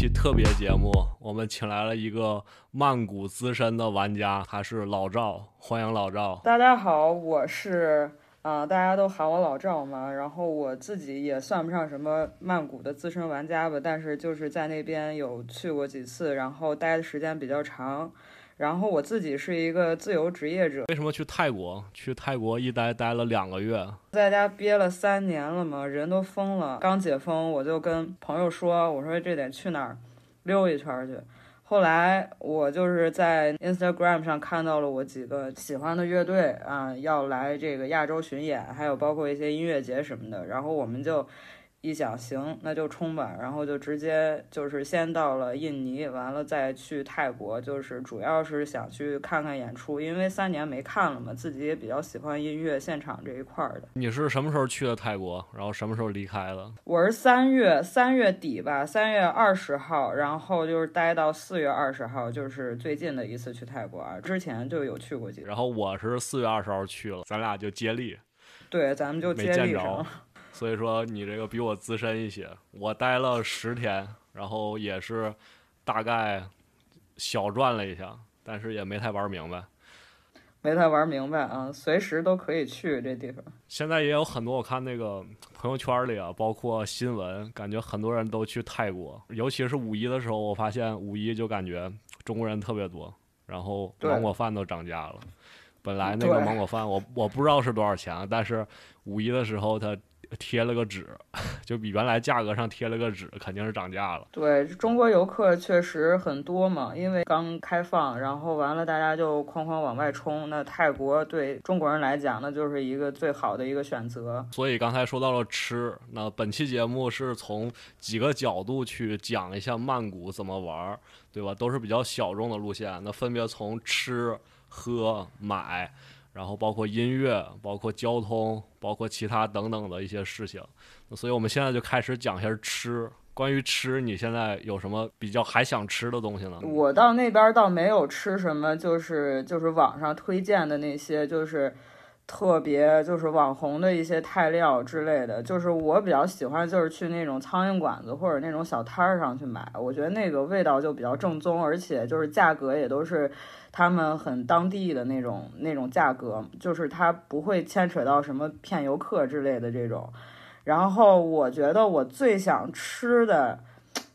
期特别节目，我们请来了一个曼谷资深的玩家，他是老赵，欢迎老赵。大家好，我是啊、大家都喊我老赵嘛。然后我自己也算不上什么曼谷的资深玩家吧，但是就是在那边有去过几次，然后待的时间比较长。然后我自己是一个自由职业者，为什么去泰国？去泰国一待待了两个月，在家憋了三年了嘛，人都疯了。刚解封，我就跟朋友说，我说这得去哪儿溜一圈儿去。后来我就是在 Instagram 上看到了我几个喜欢的乐队啊，要来这个亚洲巡演，还有包括一些音乐节什么的。然后我们就一想，行，那就冲吧。然后就直接就是先到了印尼，完了再去泰国，就是主要是想去看看演出，因为三年没看了嘛，自己也比较喜欢音乐现场这一块儿的。你是什么时候去的泰国？然后什么时候离开的？我是三月三月底吧，三月二十号，然后就是待到四月二十号，就是最近的一次去泰国啊。之前就有去过几次，然后我是四月二十号去了，咱俩就接力。对，咱们就接没见着力上。所以说你这个比我资深一些，我待了十天，然后也是大概小转了一下，但是也没太玩明白。没太玩明白啊，随时都可以去这地方。现在也有很多我看那个朋友圈里啊，包括新闻，感觉很多人都去泰国，尤其是五一的时候，我发现五一就感觉中国人特别多，然后芒果饭都涨价了。本来那个芒果饭我我不知道是多少钱，但是五一的时候它贴了个纸，就比原来价格上贴了个纸，肯定是涨价了。对中国游客确实很多嘛，因为刚开放，然后完了大家就哐哐往外冲。那泰国对中国人来讲，那就是一个最好的一个选择。所以刚才说到了吃，那本期节目是从几个角度去讲一下曼谷怎么玩儿，对吧？都是比较小众的路线，那分别从吃、喝、买，然后包括音乐、包括交通、包括其他等等的一些事情。所以我们现在就开始讲一下吃。关于吃，你现在有什么比较还想吃的东西呢？我到那边倒没有吃什么，就是就是网上推荐的那些，就是特别就是网红的一些泰料之类的。就是我比较喜欢，就是去那种苍蝇馆子或者那种小摊儿上去买，我觉得那个味道就比较正宗，而且就是价格也都是他们很当地的那种那种价格，就是它不会牵扯到什么骗游客之类的这种。然后我觉得我最想吃的。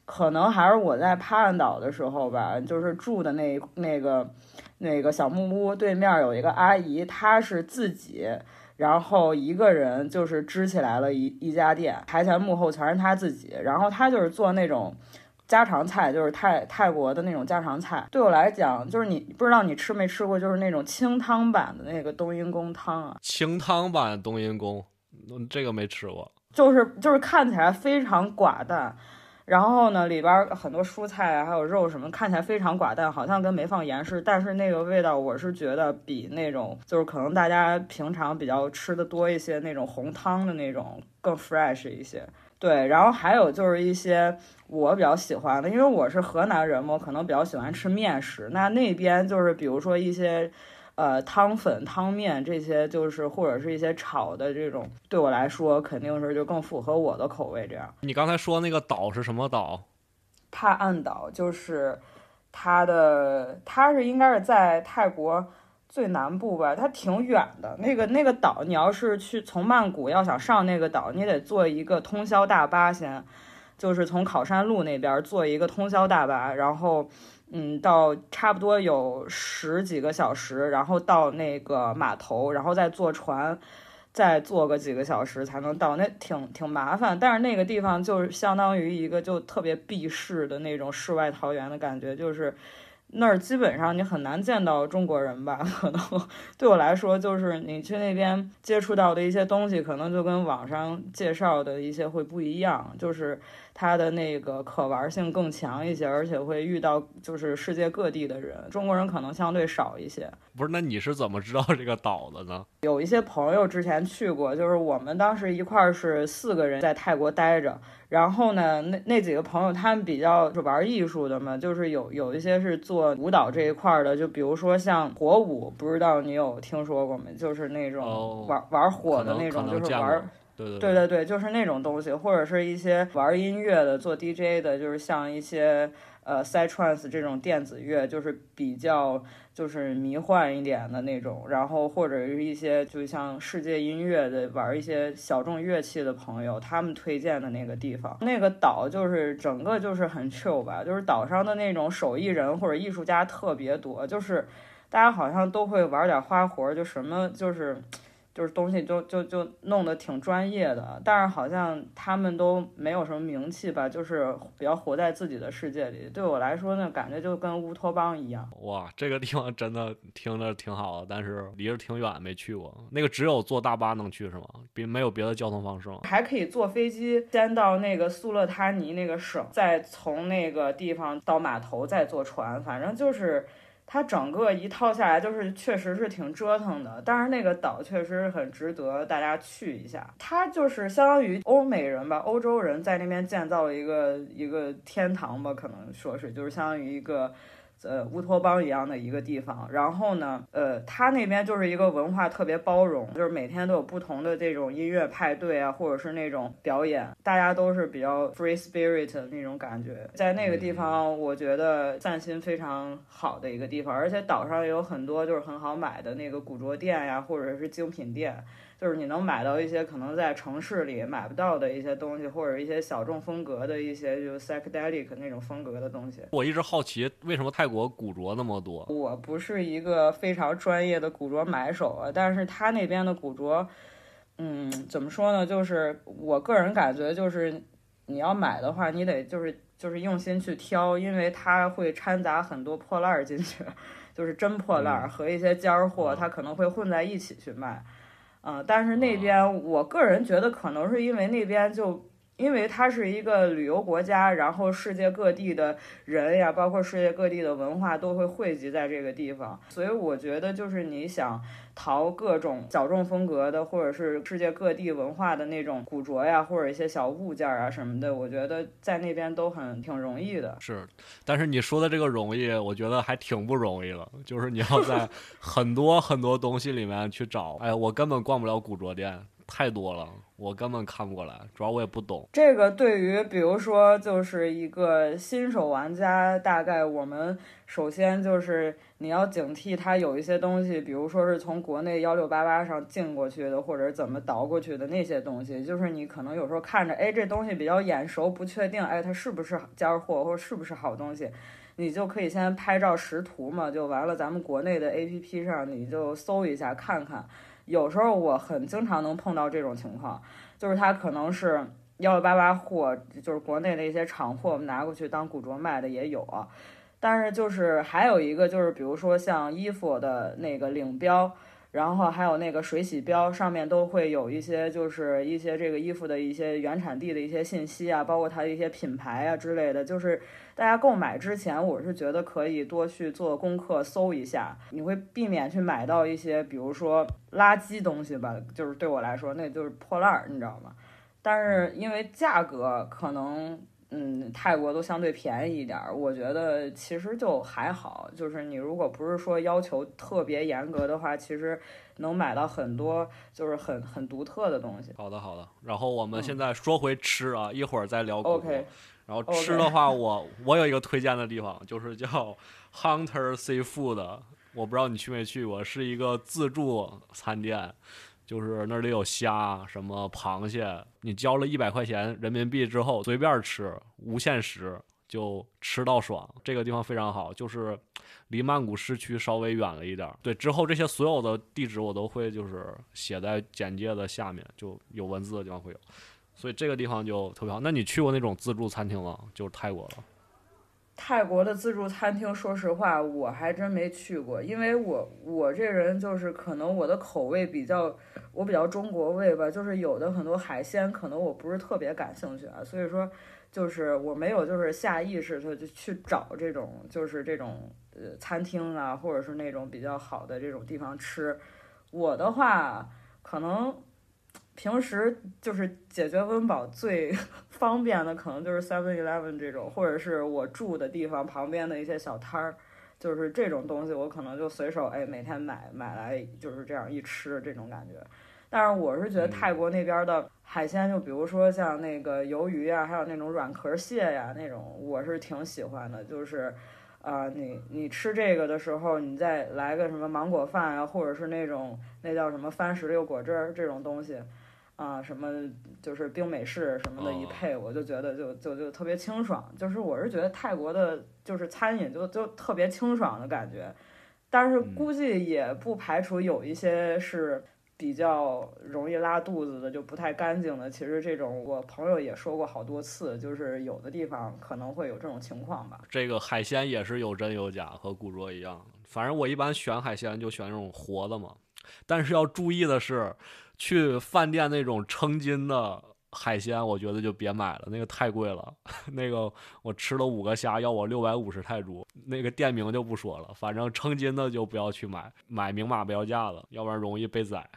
可能还是我在帕岸岛的时候吧，就是住的那那个那个小木屋对面有一个阿姨，她是自己，然后一个人就是支起来了一一家店，台前幕后全是她自己，然后她就是做那种。家常菜就是泰泰国的那种家常菜，对我来讲，就是你不知道你吃没吃过，就是那种清汤版的那个冬阴功汤啊，清汤版冬阴功，嗯这个没吃过。就是就是看起来非常寡淡，然后呢里边儿很多蔬菜啊还有肉什么，看起来非常寡淡，好像跟没放盐似的。但是那个味道，我是觉得比那种就是可能大家平常比较吃的多一些那种红汤的那种更 fresh 一些。对，然后还有就是一些我比较喜欢的，因为我是河南人嘛，我可能比较喜欢吃面食。那那边就是比如说一些。呃，汤粉、汤面这些，就是或者是一些炒的这种，对我来说肯定是就更符合我的口味。这样，你刚才说那个岛是什么岛？帕岸岛就是它的，它是应该是在泰国最南部吧，它挺远的。那个那个岛，你要是去从曼谷要想上那个岛，你得坐一个通宵大巴先，就是从考山路那边坐一个通宵大巴，然后。嗯，到差不多有十几个小时，然后到那个码头，然后再坐船，再坐个几个小时才能到，那挺挺麻烦。但是那个地方就是相当于一个就特别避世的那种世外桃源的感觉，就是那儿基本上你很难见到中国人吧？可能对我来说，就是你去那边接触到的一些东西，可能就跟网上介绍的一些会不一样，就是它的那个可玩性更强一些，而且会遇到就是世界各地的人，中国人可能相对少一些。不是，那你是怎么知道这个岛的呢？有一些朋友之前去过，就是我们当时一块儿是四个人在泰国待着，然后呢，那那几个朋友他们比较是玩艺术的嘛，就是有有一些是做舞蹈这一块儿的，就比如说像火舞，不知道你有听说过没？就是那种哦玩、玩火的那种，就是玩。对对对，就是那种东西，或者是一些玩音乐的、做 DJ 的，就是像一些呃 side trance 这种电子乐，就是比较就是迷幻一点的那种，然后或者是一些就像世界音乐的玩一些小众乐器的朋友，他们推荐的那个地方，那个岛就是整个就是很 chill 吧，就是岛上的那种手艺人或者艺术家特别多，就是大家好像都会玩点花活，就什么就是。就是东西就就就弄得挺专业的，但是好像他们都没有什么名气吧，就是比较活在自己的世界里。对我来说呢，感觉就跟乌托邦一样。哇，这个地方真的听着挺好的，但是离着挺远，没去过。那个只有坐大巴能去是吗？别没有别的交通方式吗？还可以坐飞机先到那个苏勒他尼那个省，再从那个地方到码头再坐船，反正就是。它整个一套下来，就是确实是挺折腾的，但是那个岛确实很值得大家去一下。它就是相当于欧美人吧，欧洲人在那边建造了一个一个天堂吧，可能说是就是相当于一个。呃，乌托邦一样的一个地方，然后呢，呃，他那边就是一个文化特别包容，就是每天都有不同的这种音乐派对啊，或者是那种表演，大家都是比较 free spirit 的那种感觉。在那个地方，我觉得散心非常好的一个地方，而且岛上也有很多就是很好买的那个古着店呀，或者是精品店。就是你能买到一些可能在城市里买不到的一些东西，或者一些小众风格的一些就 psychedelic 那种风格的东西。我一直好奇，为什么泰国古着那么多？我不是一个非常专业的古着买手啊，但是他那边的古着，嗯，怎么说呢？就是我个人感觉，就是你要买的话，你得就是就是用心去挑，因为它会掺杂很多破烂儿进去，就是真破烂儿和一些尖儿货，它可能会混在一起去卖。嗯，嗯但是那边我个人觉得可能是因为那边就因为它是一个旅游国家，然后世界各地的人呀，包括世界各地的文化都会汇集在这个地方，所以我觉得就是你想淘各种小众风格的，或者是世界各地文化的那种古着呀，或者一些小物件啊什么的，我觉得在那边都很挺容易的。是，但是你说的这个容易，我觉得还挺不容易了。就是你要在 很多很多东西里面去找，哎，我根本逛不了古着店，太多了，我根本看不过来，主要我也不懂。这个对于比如说就是一个新手玩家，大概我们首先就是你要警惕它有一些东西，比如说是从国内幺六八八上进过去的，或者怎么倒过去的那些东西，就是你可能有时候看着，哎，这东西比较眼熟，不确定，哎，它是不是尖儿货或者是不是好东西。你就可以先拍照识图嘛，就完了。咱们国内的 A P P 上，你就搜一下看看。有时候我很经常能碰到这种情况，就是它可能是幺六八八货，就是国内的一些厂货拿过去当古着卖的也有啊。但是就是还有一个就是，比如说像衣服的那个领标。然后还有那个水洗标，上面都会有一些，就是一些这个衣服的一些原产地的一些信息啊，包括它的一些品牌啊之类的。就是大家购买之前，我是觉得可以多去做功课，搜一下，你会避免去买到一些，比如说垃圾东西吧。就是对我来说，那就是破烂儿，你知道吗？但是因为价格可能。嗯，泰国都相对便宜一点儿，我觉得其实就还好。就是你如果不是说要求特别严格的话，其实能买到很多就是很很独特的东西。好的，好的。然后我们现在说回吃啊，一会儿再聊。OK，然后吃的话，我我有一个推荐的地方，就是叫 Hunter Seafood，我不知道你去没去过，是一个自助餐店。就是那里有虾，什么螃蟹，你交了一百块钱人民币之后，随便吃，无限时就吃到爽。这个地方非常好，就是离曼谷市区稍微远了一点儿。对，之后这些所有的地址我都会就是写在简介的下面，就有文字的地方会有。所以这个地方就特别好。那你去过那种自助餐厅吗？就是泰国的。泰国的自助餐厅，说实话，我还真没去过，因为我我这人就是可能我的口味比较，我比较中国味吧，就是有的很多海鲜可能我不是特别感兴趣啊，所以说就是我没有就是下意识的就去找这种就是这种呃餐厅啊，或者是那种比较好的这种地方吃。我的话可能。平时就是解决温饱最 方便的，可能就是 Seven Eleven 这种，或者是我住的地方旁边的一些小摊儿，就是这种东西，我可能就随手哎每天买买来，就是这样一吃这种感觉。但是我是觉得泰国那边的海鲜，就比如说像那个鱿鱼啊，还有那种软壳蟹呀那种，我是挺喜欢的，就是。啊，你你吃这个的时候，你再来个什么芒果饭啊，或者是那种那叫什么番石榴果汁儿这种东西，啊，什么就是冰美式什么的一配，我就觉得就就就特别清爽。就是我是觉得泰国的，就是餐饮就就特别清爽的感觉，但是估计也不排除有一些是。比较容易拉肚子的，就不太干净的。其实这种我朋友也说过好多次，就是有的地方可能会有这种情况吧。这个海鲜也是有真有假，和古着一样。反正我一般选海鲜就选那种活的嘛。但是要注意的是，去饭店那种称斤的海鲜，我觉得就别买了，那个太贵了。那个我吃了五个虾，要我六百五十泰铢。那个店名就不说了，反正称斤的就不要去买，买明码标价的，要不然容易被宰。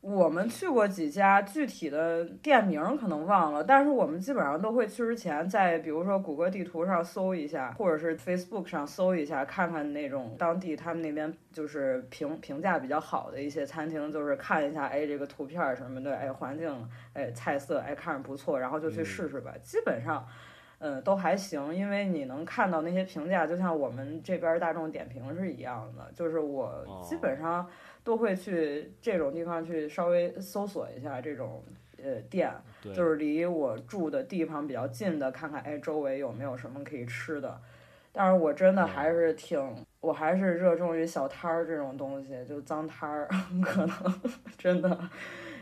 我们去过几家，具体的店名可能忘了，但是我们基本上都会去之前，在比如说谷歌地图上搜一下，或者是 Facebook 上搜一下，看看那种当地他们那边就是评评价比较好的一些餐厅，就是看一下，哎，这个图片什么的，哎，环境，哎，菜色，哎，看着不错，然后就去试试吧。基本上，嗯，都还行，因为你能看到那些评价，就像我们这边大众点评是一样的，就是我基本上。都会去这种地方去稍微搜索一下这种呃店，就是离我住的地方比较近的，看看哎周围有没有什么可以吃的。但是我真的还是挺，我还是热衷于小摊儿这种东西，就脏摊儿，可能真的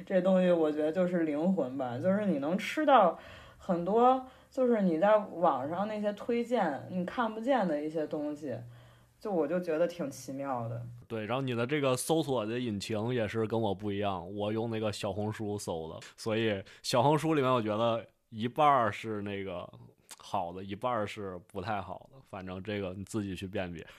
这东西我觉得就是灵魂吧，就是你能吃到很多，就是你在网上那些推荐你看不见的一些东西。就我就觉得挺奇妙的，对，然后你的这个搜索的引擎也是跟我不一样，我用那个小红书搜的，所以小红书里面我觉得一半是那个好的，一半是不太好的，反正这个你自己去辨别。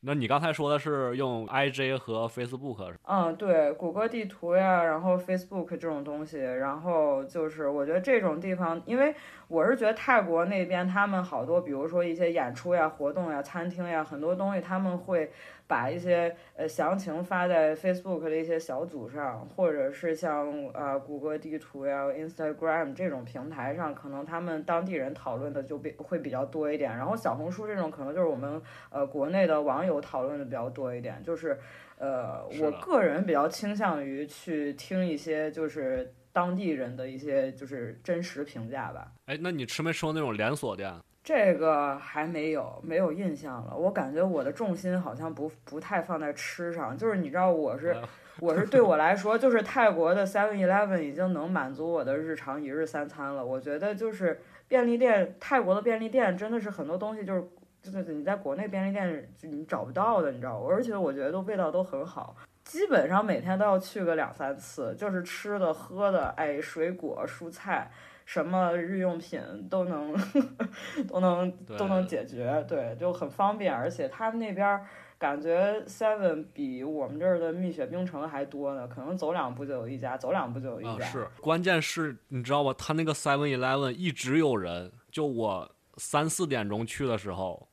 那你刚才说的是用 I J 和 Facebook 嗯，对，谷歌地图呀，然后 Facebook 这种东西，然后就是我觉得这种地方，因为我是觉得泰国那边他们好多，比如说一些演出呀、活动呀、餐厅呀，很多东西他们会。把一些呃详情发在 Facebook 的一些小组上，或者是像呃谷歌地图呀、Instagram 这种平台上，可能他们当地人讨论的就比会比较多一点。然后小红书这种可能就是我们呃国内的网友讨论的比较多一点。就是呃我个人比较倾向于去听一些就是当地人的一些就是真实评价吧。哎，那你吃没吃过那种连锁店？这个还没有，没有印象了。我感觉我的重心好像不不太放在吃上，就是你知道，我是我是对我来说，就是泰国的 Seven Eleven 已经能满足我的日常一日三餐了。我觉得就是便利店，泰国的便利店真的是很多东西就是就是你在国内便利店你找不到的，你知道而且我觉得都味道都很好，基本上每天都要去个两三次，就是吃的喝的，哎，水果蔬菜。什么日用品都能 都能都能解决，对，就很方便，而且他们那边感觉 Seven 比我们这儿的蜜雪冰城还多呢，可能走两步就有一家，走两步就有一家。是，关键是你知道吧？他那个 Seven Eleven 一直有人，就我三四点钟去的时候，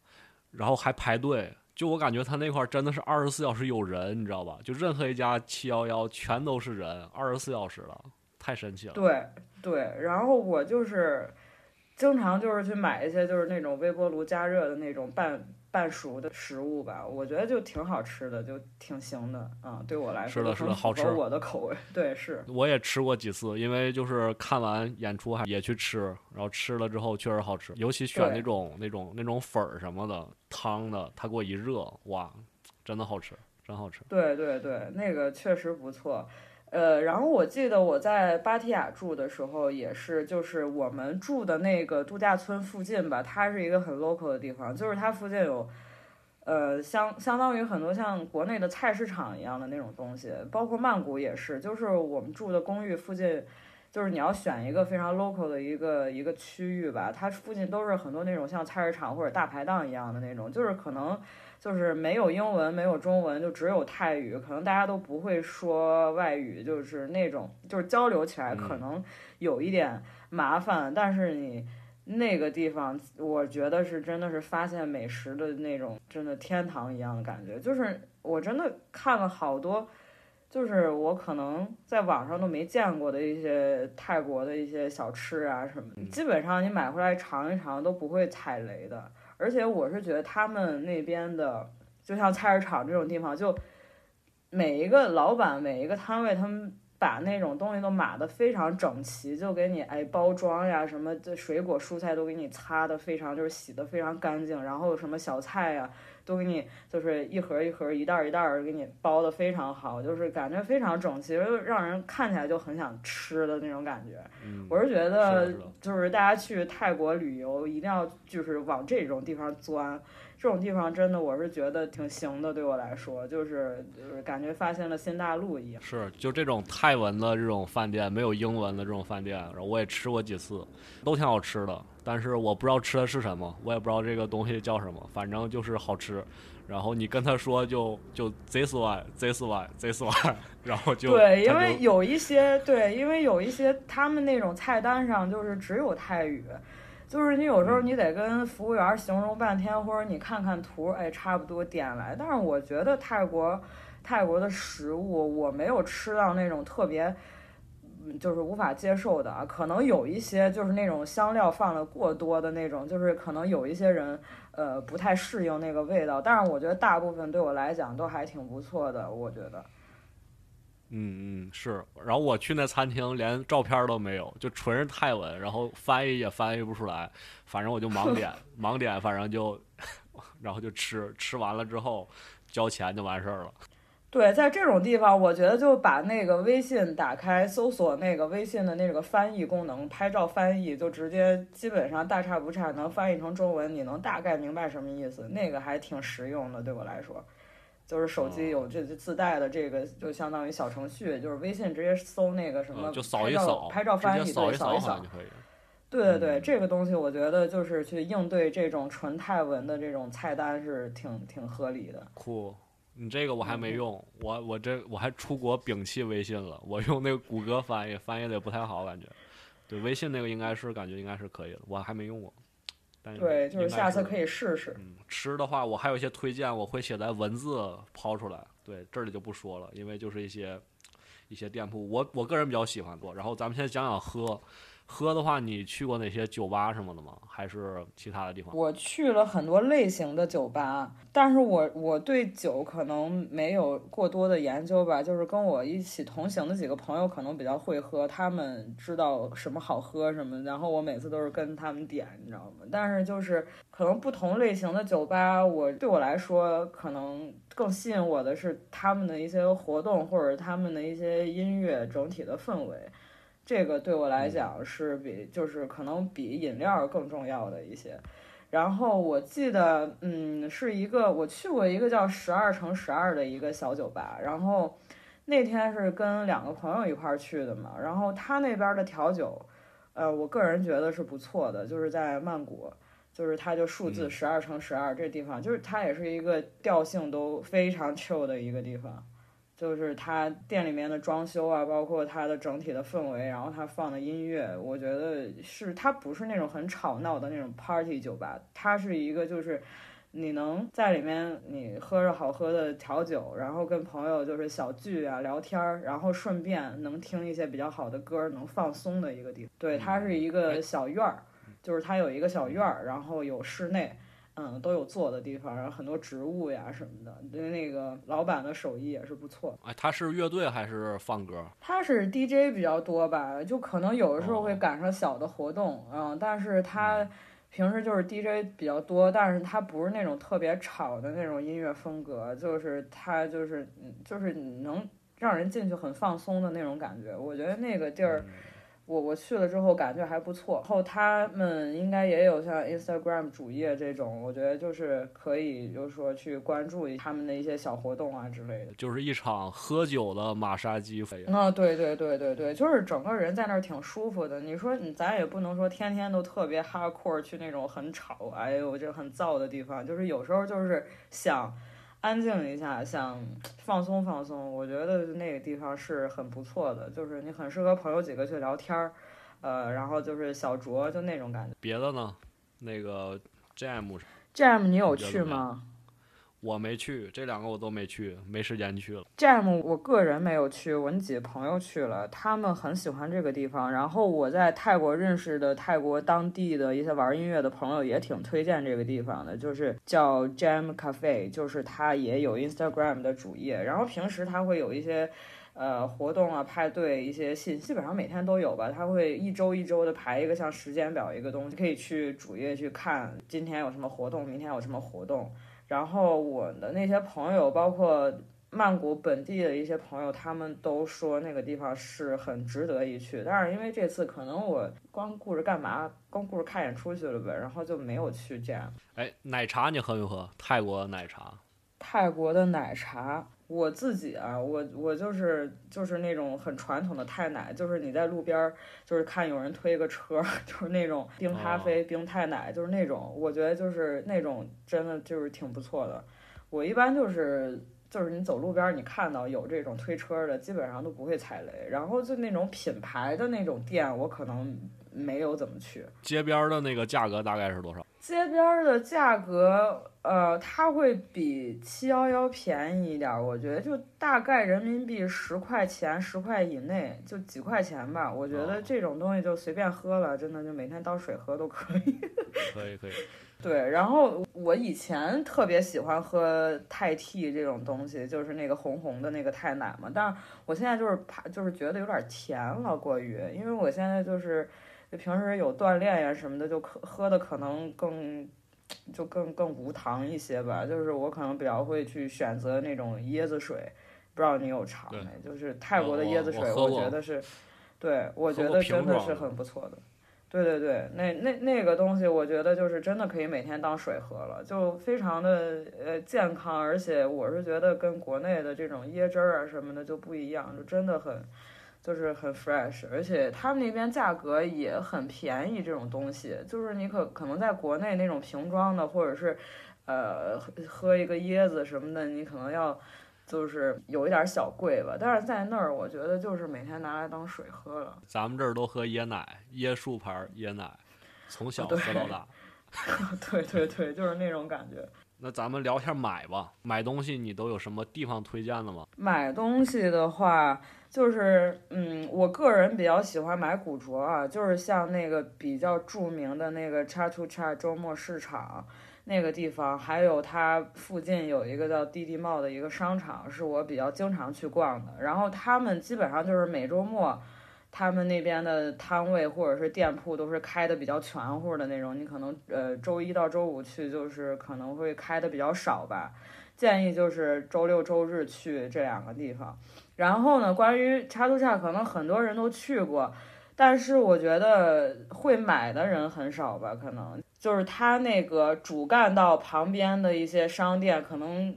然后还排队，就我感觉他那块真的是二十四小时有人，你知道吧？就任何一家七幺幺全都是人，二十四小时了。太神奇了，对对，然后我就是经常就是去买一些就是那种微波炉加热的那种半半熟的食物吧，我觉得就挺好吃的，就挺行的啊，对我来说是的，是的，好吃我的口味，对是。我也吃过几次，因为就是看完演出还也去吃，然后吃了之后确实好吃，尤其选那种那种那种粉儿什么的汤的，他给我一热，哇，真的好吃，真好吃。对对对，那个确实不错。呃，然后我记得我在芭提雅住的时候，也是，就是我们住的那个度假村附近吧，它是一个很 local 的地方，就是它附近有，呃，相相当于很多像国内的菜市场一样的那种东西，包括曼谷也是，就是我们住的公寓附近，就是你要选一个非常 local 的一个一个区域吧，它附近都是很多那种像菜市场或者大排档一样的那种，就是可能。就是没有英文，没有中文，就只有泰语，可能大家都不会说外语，就是那种，就是交流起来可能有一点麻烦。但是你那个地方，我觉得是真的是发现美食的那种，真的天堂一样的感觉。就是我真的看了好多，就是我可能在网上都没见过的一些泰国的一些小吃啊什么，基本上你买回来尝一尝都不会踩雷的。而且我是觉得他们那边的，就像菜市场这种地方，就每一个老板、每一个摊位，他们把那种东西都码的非常整齐，就给你哎包装呀，什么这水果蔬菜都给你擦的非常，就是洗的非常干净，然后什么小菜呀。都给你就是一盒一盒、一袋一袋儿给你包的非常好，就是感觉非常整齐，就让人看起来就很想吃的那种感觉。我是觉得，就是大家去泰国旅游一定要就是往这种地方钻，这种地方真的我是觉得挺行的，对我来说就是就是感觉发现了新大陆一样。是，就这种泰文的这种饭店，没有英文的这种饭店，然后我也吃过几次，都挺好吃的。但是我不知道吃的是什么，我也不知道这个东西叫什么，反正就是好吃。然后你跟他说就就 this one this one this one，然后就对，因为有一些对，因为有一些他们那种菜单上就是只有泰语，就是你有时候你得跟服务员形容半天，或者你看看图，哎，差不多点来。但是我觉得泰国泰国的食物我没有吃到那种特别。就是无法接受的啊，可能有一些就是那种香料放的过多的那种，就是可能有一些人呃不太适应那个味道，但是我觉得大部分对我来讲都还挺不错的，我觉得。嗯嗯是，然后我去那餐厅连照片都没有，就纯是泰文，然后翻译也翻译不出来，反正我就盲点 盲点，反正就 然后就吃，吃完了之后交钱就完事儿了。对，在这种地方，我觉得就把那个微信打开，搜索那个微信的那个翻译功能，拍照翻译，就直接基本上大差不差能翻译成中文，你能大概明白什么意思，那个还挺实用的，对我来说，就是手机有这自带的这个，就相当于小程序，就是微信直接搜那个什么，就扫一扫，拍照翻译，扫一扫就可以。对对对，这个东西我觉得就是去应对这种纯泰文的这种菜单是挺挺合理的。酷。你这个我还没用，我我这我还出国摒弃微信了，我用那个谷歌翻译，翻译的也不太好，感觉。对，微信那个应该是感觉应该是可以的，我还没用过。对，就是下次可以试试。嗯，吃的话我还有一些推荐，我会写在文字抛出来。对，这里就不说了，因为就是一些一些店铺，我我个人比较喜欢做。然后咱们现在讲讲喝。喝的话，你去过哪些酒吧什么的吗？还是其他的地方？我去了很多类型的酒吧，但是我我对酒可能没有过多的研究吧。就是跟我一起同行的几个朋友可能比较会喝，他们知道什么好喝什么，然后我每次都是跟他们点，你知道吗？但是就是可能不同类型的酒吧，我对我来说可能更吸引我的是他们的一些活动或者他们的一些音乐整体的氛围。这个对我来讲是比就是可能比饮料更重要的一些，然后我记得嗯是一个我去过一个叫十二乘十二的一个小酒吧，然后那天是跟两个朋友一块儿去的嘛，然后他那边的调酒，呃我个人觉得是不错的，就是在曼谷，就是它就数字十二乘十二这地方，就是它也是一个调性都非常 chill 的一个地方。就是它店里面的装修啊，包括它的整体的氛围，然后它放的音乐，我觉得是它不是那种很吵闹的那种 party 酒吧，它是一个就是你能在里面你喝着好喝的调酒，然后跟朋友就是小聚啊聊天儿，然后顺便能听一些比较好的歌，能放松的一个地方。对，它是一个小院儿，就是它有一个小院儿，然后有室内。嗯，都有坐的地方，然后很多植物呀什么的，因为那个老板的手艺也是不错。哎，他是乐队还是放歌？他是 DJ 比较多吧，就可能有的时候会赶上小的活动，嗯，但是他平时就是 DJ 比较多，但是他不是那种特别吵的那种音乐风格，就是他就是嗯，就是你能让人进去很放松的那种感觉。我觉得那个地儿。嗯我我去了之后感觉还不错，然后他们应该也有像 Instagram 主页这种，我觉得就是可以，就是说去关注一他们的一些小活动啊之类的。就是一场喝酒的马杀鸡。啊，对对对对对，就是整个人在那儿挺舒服的。你说你咱也不能说天天都特别 hardcore 去那种很吵，哎呦这很燥的地方，就是有时候就是想。安静一下，想放松放松，我觉得那个地方是很不错的，就是你很适合朋友几个去聊天儿，呃，然后就是小酌，就那种感觉。别的呢？那个 Jam Jam 你有去吗？我没去，这两个我都没去，没时间去了。Jam 我个人没有去，我那几个朋友去了，他们很喜欢这个地方。然后我在泰国认识的泰国当地的一些玩音乐的朋友也挺推荐这个地方的，就是叫 Jam Cafe，就是它也有 Instagram 的主页，然后平时它会有一些。呃，活动啊，派对一些信，基本上每天都有吧。他会一周一周的排一个像时间表一个东西，可以去主页去看今天有什么活动，明天有什么活动。然后我的那些朋友，包括曼谷本地的一些朋友，他们都说那个地方是很值得一去。但是因为这次可能我光顾着干嘛，光顾着看演出去了呗，然后就没有去这样。哎，奶茶你喝没喝？泰国奶茶？泰国的奶茶，我自己啊，我我就是就是那种很传统的太奶，就是你在路边儿，就是看有人推个车，就是那种冰咖啡、冰太奶，就是那种，我觉得就是那种真的就是挺不错的。我一般就是就是你走路边儿，你看到有这种推车的，基本上都不会踩雷。然后就那种品牌的那种店，我可能没有怎么去。街边的那个价格大概是多少？街边的价格。呃，它会比七幺幺便宜一点，我觉得就大概人民币十块钱，十块以内，就几块钱吧。我觉得这种东西就随便喝了，真的就每天当水喝都可以。可以可以。对，然后我以前特别喜欢喝泰 T 这种东西，就是那个红红的那个泰奶嘛。但是我现在就是怕，就是觉得有点甜了，过于，因为我现在就是平时有锻炼呀什么的，就可喝的可能更。就更更无糖一些吧，就是我可能比较会去选择那种椰子水，不知道你有尝没？就是泰国的椰子水，我觉得是，对，我觉得真的是很不错的。对对对，那那那个东西，我觉得就是真的可以每天当水喝了，就非常的呃健康，而且我是觉得跟国内的这种椰汁儿啊什么的就不一样，就真的很。就是很 fresh，而且他们那边价格也很便宜。这种东西就是你可可能在国内那种瓶装的，或者是，呃，喝一个椰子什么的，你可能要就是有一点小贵吧。但是在那儿，我觉得就是每天拿来当水喝了。咱们这儿都喝椰奶，椰树牌椰奶，从小喝到大。对对对，就是那种感觉。那咱们聊一下买吧，买东西你都有什么地方推荐的吗？买东西的话。就是，嗯，我个人比较喜欢买古着啊，就是像那个比较著名的那个 Cha to Cha 周末市场那个地方，还有它附近有一个叫滴滴茂的一个商场，是我比较经常去逛的。然后他们基本上就是每周末，他们那边的摊位或者是店铺都是开的比较全乎的那种。你可能呃周一到周五去，就是可能会开的比较少吧。建议就是周六周日去这两个地方。然后呢，关于查图下，可能很多人都去过，但是我觉得会买的人很少吧。可能就是他那个主干道旁边的一些商店，可能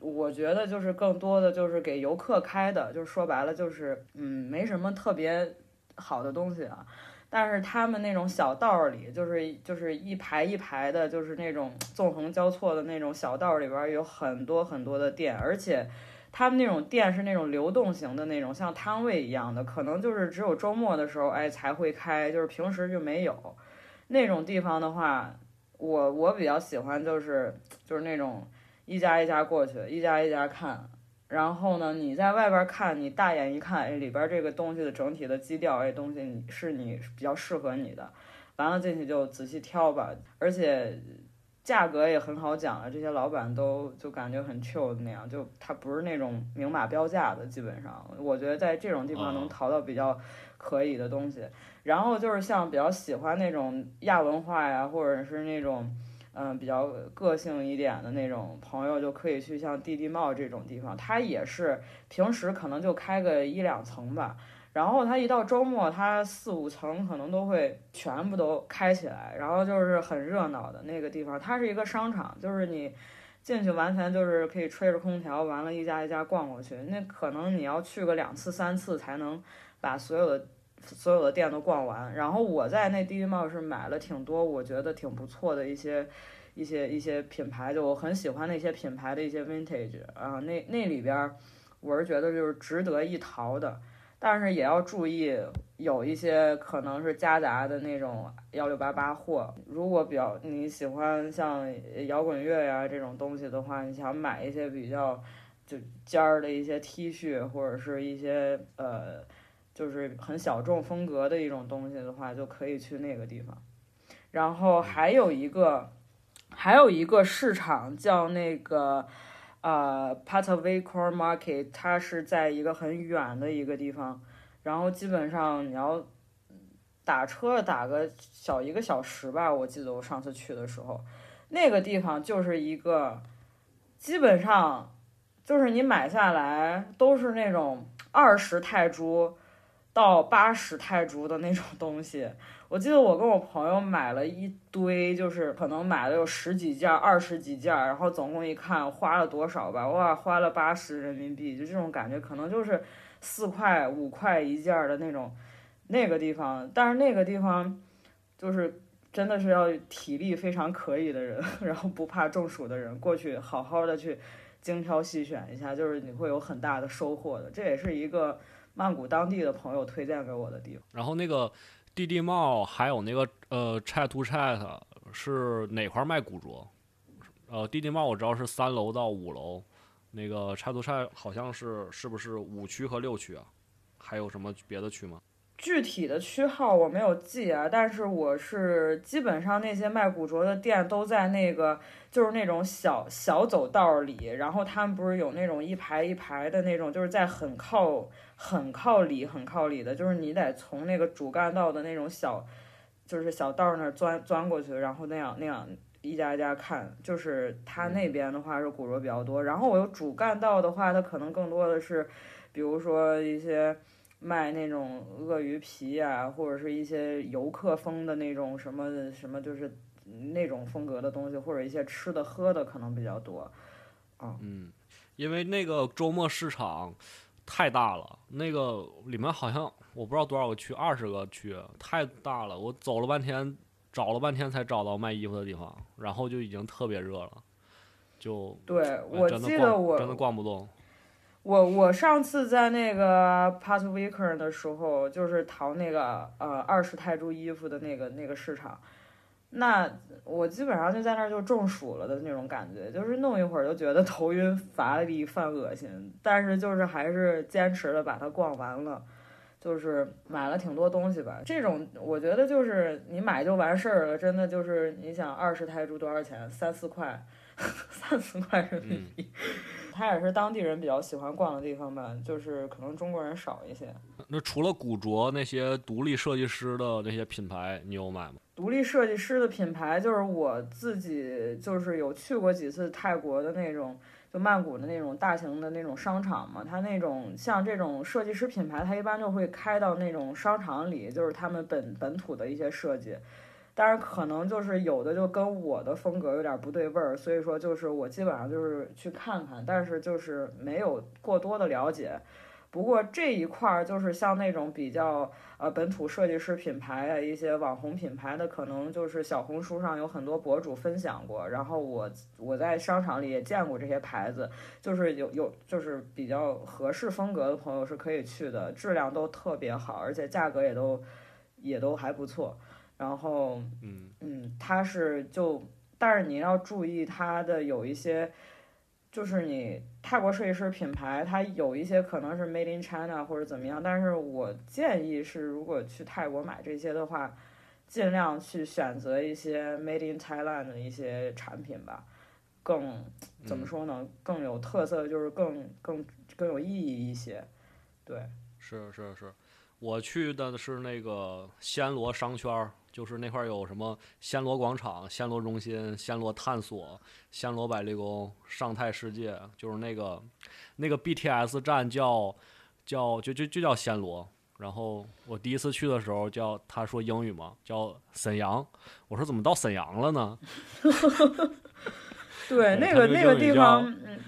我觉得就是更多的就是给游客开的，就是说白了就是嗯，没什么特别好的东西啊。但是他们那种小道里，就是就是一排一排的，就是那种纵横交错的那种小道里边有很多很多的店，而且。他们那种店是那种流动型的那种，像摊位一样的，可能就是只有周末的时候，哎才会开，就是平时就没有。那种地方的话，我我比较喜欢，就是就是那种一家一家过去，一家一家看。然后呢，你在外边看，你大眼一看，哎，里边这个东西的整体的基调，哎，东西是你比较适合你的，完了进去就仔细挑吧，而且。价格也很好讲了，这些老板都就感觉很 chill 的那样，就他不是那种明码标价的，基本上我觉得在这种地方能淘到比较可以的东西。然后就是像比较喜欢那种亚文化呀，或者是那种嗯，比较个性一点的那种朋友，就可以去像地地贸这种地方，它也是平时可能就开个一两层吧，然后它一到周末，它四五层可能都会全部都开起来，然后就是很热闹的那个地方。它是一个商场，就是你进去完全就是可以吹着空调，完了一家一家逛过去，那可能你要去个两次三次才能把所有的。所有的店都逛完，然后我在那地地贸是买了挺多，我觉得挺不错的一些一些一些品牌，就我很喜欢那些品牌的一些 vintage 啊，那那里边我是觉得就是值得一淘的，但是也要注意有一些可能是夹杂的那种幺六八八货。如果比较你喜欢像摇滚乐呀这种东西的话，你想买一些比较就尖儿的一些 T 恤或者是一些呃。就是很小众风格的一种东西的话，就可以去那个地方。然后还有一个，还有一个市场叫那个呃 Pataway Core Market，它是在一个很远的一个地方，然后基本上你要打车打个小一个小时吧。我记得我上次去的时候，那个地方就是一个基本上就是你买下来都是那种二十泰铢。到八十泰铢的那种 东西，我记得我跟我朋友买了一堆，就是可能买了有十几件、二十几件，然后总共一看花了多少吧，哇，花了八十人民币，就这种感觉，可能就是四块、五块一件的那种那个地方，但是那个地方就是真的是要体力非常可以的人，然后不怕中暑的人过去好好的去精挑细选一下，就是你会有很大的收获的，这也是一个。曼谷当地的朋友推荐给我的地方，然后那个地地贸还有那个呃 Chat to Chat 是哪块卖古着？呃，地地贸我知道是三楼到五楼，那个 Chat to Chat 好像是是不是五区和六区啊？还有什么别的区吗？具体的区号我没有记啊，但是我是基本上那些卖古着的店都在那个就是那种小小走道里，然后他们不是有那种一排一排的那种，就是在很靠很靠里很靠里的，就是你得从那个主干道的那种小就是小道那儿钻钻过去，然后那样那样一家一家看，就是他那边的话是古着比较多，然后我有主干道的话，它可能更多的是比如说一些。卖那种鳄鱼皮呀，或者是一些游客风的那种什么什么，就是那种风格的东西，或者一些吃的喝的可能比较多。啊，嗯，因为那个周末市场太大了，那个里面好像我不知道多少个区，二十个区，太大了。我走了半天，找了半天才找到卖衣服的地方，然后就已经特别热了，就对我记得我真的逛不动。我我上次在那个 p a t w i k e r 的时候，就是淘那个呃二十泰铢衣服的那个那个市场，那我基本上就在那儿就中暑了的那种感觉，就是弄一会儿就觉得头晕乏力犯恶心，但是就是还是坚持的把它逛完了，就是买了挺多东西吧。这种我觉得就是你买就完事儿了，真的就是你想二十泰铢多少钱？三四块，三四块人民币。它也是当地人比较喜欢逛的地方吧，就是可能中国人少一些。那除了古着那些独立设计师的那些品牌，你有买吗？独立设计师的品牌，就是我自己就是有去过几次泰国的那种，就曼谷的那种大型的那种商场嘛。它那种像这种设计师品牌，它一般就会开到那种商场里，就是他们本本土的一些设计。但是可能就是有的就跟我的风格有点不对味儿，所以说就是我基本上就是去看看，但是就是没有过多的了解。不过这一块儿就是像那种比较呃本土设计师品牌啊，一些网红品牌的，可能就是小红书上有很多博主分享过，然后我我在商场里也见过这些牌子，就是有有就是比较合适风格的朋友是可以去的，质量都特别好，而且价格也都也都还不错。然后，嗯嗯，它是就，但是你要注意它的有一些，就是你泰国设计师品牌，它有一些可能是 Made in China 或者怎么样，但是我建议是，如果去泰国买这些的话，尽量去选择一些 Made in Thailand 的一些产品吧，更怎么说呢？更有特色，就是更更更有意义一些，对。是是是。我去的是那个暹罗商圈儿，就是那块儿有什么暹罗广场、暹罗中心、暹罗探索、暹罗百丽宫、上泰世界，就是那个那个 BTS 站叫叫就就就叫暹罗。然后我第一次去的时候叫他说英语嘛，叫沈阳。我说怎么到沈阳了呢？对，那个个那个地方，嗯，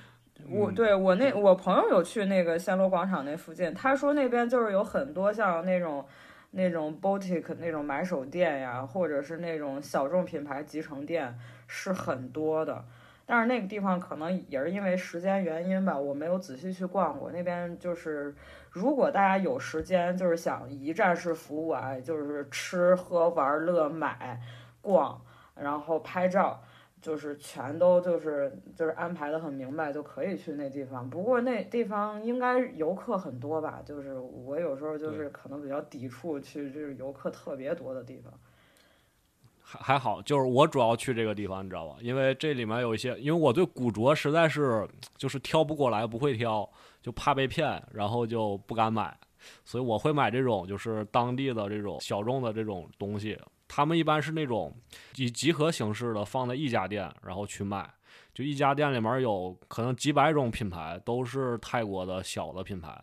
我嗯对我那我朋友有去那个暹罗广场那附近，他说那边就是有很多像那种那种 boutique 那种买手店呀，或者是那种小众品牌集成店是很多的。但是那个地方可能也是因为时间原因吧，我没有仔细去逛过。那边就是，如果大家有时间，就是想一站式服务啊，就是吃喝玩乐买逛，然后拍照，就是全都就是就是安排的很明白，就可以去那地方。不过那地方应该游客很多吧？就是我有时候就是可能比较抵触去就是游客特别多的地方。还还好，就是我主要去这个地方，你知道吧？因为这里面有一些，因为我对古着实在是就是挑不过来，不会挑，就怕被骗，然后就不敢买，所以我会买这种就是当地的这种小众的这种东西。他们一般是那种以集合形式的放在一家店，然后去卖。就一家店里面有可能几百种品牌，都是泰国的小的品牌，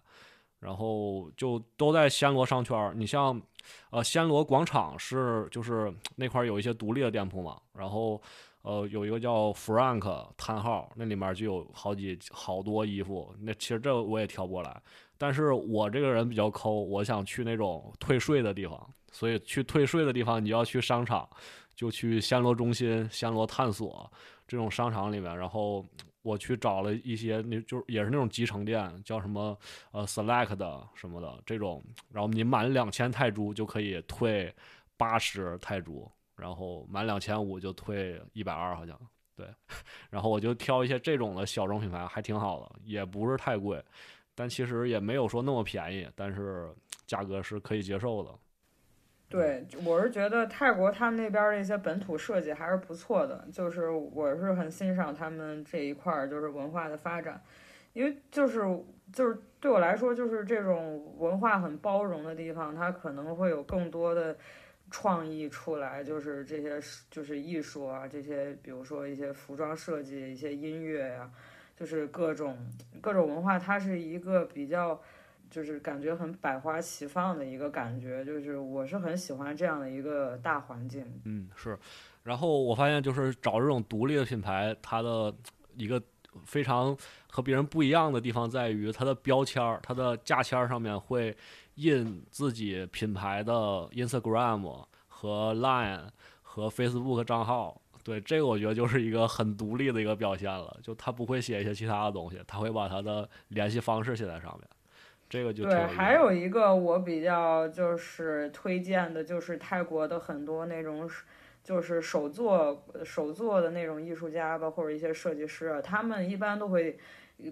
然后就都在暹罗商圈。你像呃，暹罗广场是就是那块有一些独立的店铺嘛，然后呃有一个叫 Frank 摊号，那里面就有好几好多衣服，那其实这我也挑不过来，但是我这个人比较抠，我想去那种退税的地方，所以去退税的地方你要去商场，就去暹罗中心、暹罗探索这种商场里面，然后我去找了一些，那就也是那种集成店，叫什么呃 Select 什么的这种，然后你满两千泰铢就可以退八十泰铢，然后满两千五就退一百二，好像对。然后我就挑一些这种的小众品牌，还挺好的，也不是太贵，但其实也没有说那么便宜，但是价格是可以接受的。对，我是觉得泰国他们那边的一些本土设计还是不错的，就是我是很欣赏他们这一块儿就是文化的发展，因为就是就是对我来说，就是这种文化很包容的地方，它可能会有更多的创意出来，就是这些就是艺术啊，这些比如说一些服装设计、一些音乐呀、就是各种各种文化，它是一个比较。就是感觉很百花齐放的一个感觉，就是我是很喜欢这样的一个大环境。嗯，是。然后我发现，就是找这种独立的品牌，它的一个非常和别人不一样的地方在于，它的标签儿、它的价签儿上面会印自己品牌的 Instagram 和 Line 和 Facebook 账号。对，这个我觉得就是一个很独立的一个表现了。就他不会写一些其他的东西，他会把他的联系方式写在上面。这个就对，还有一个我比较就是推荐的，就是泰国的很多那种就是手作手作的那种艺术家吧，或者一些设计师啊，他们一般都会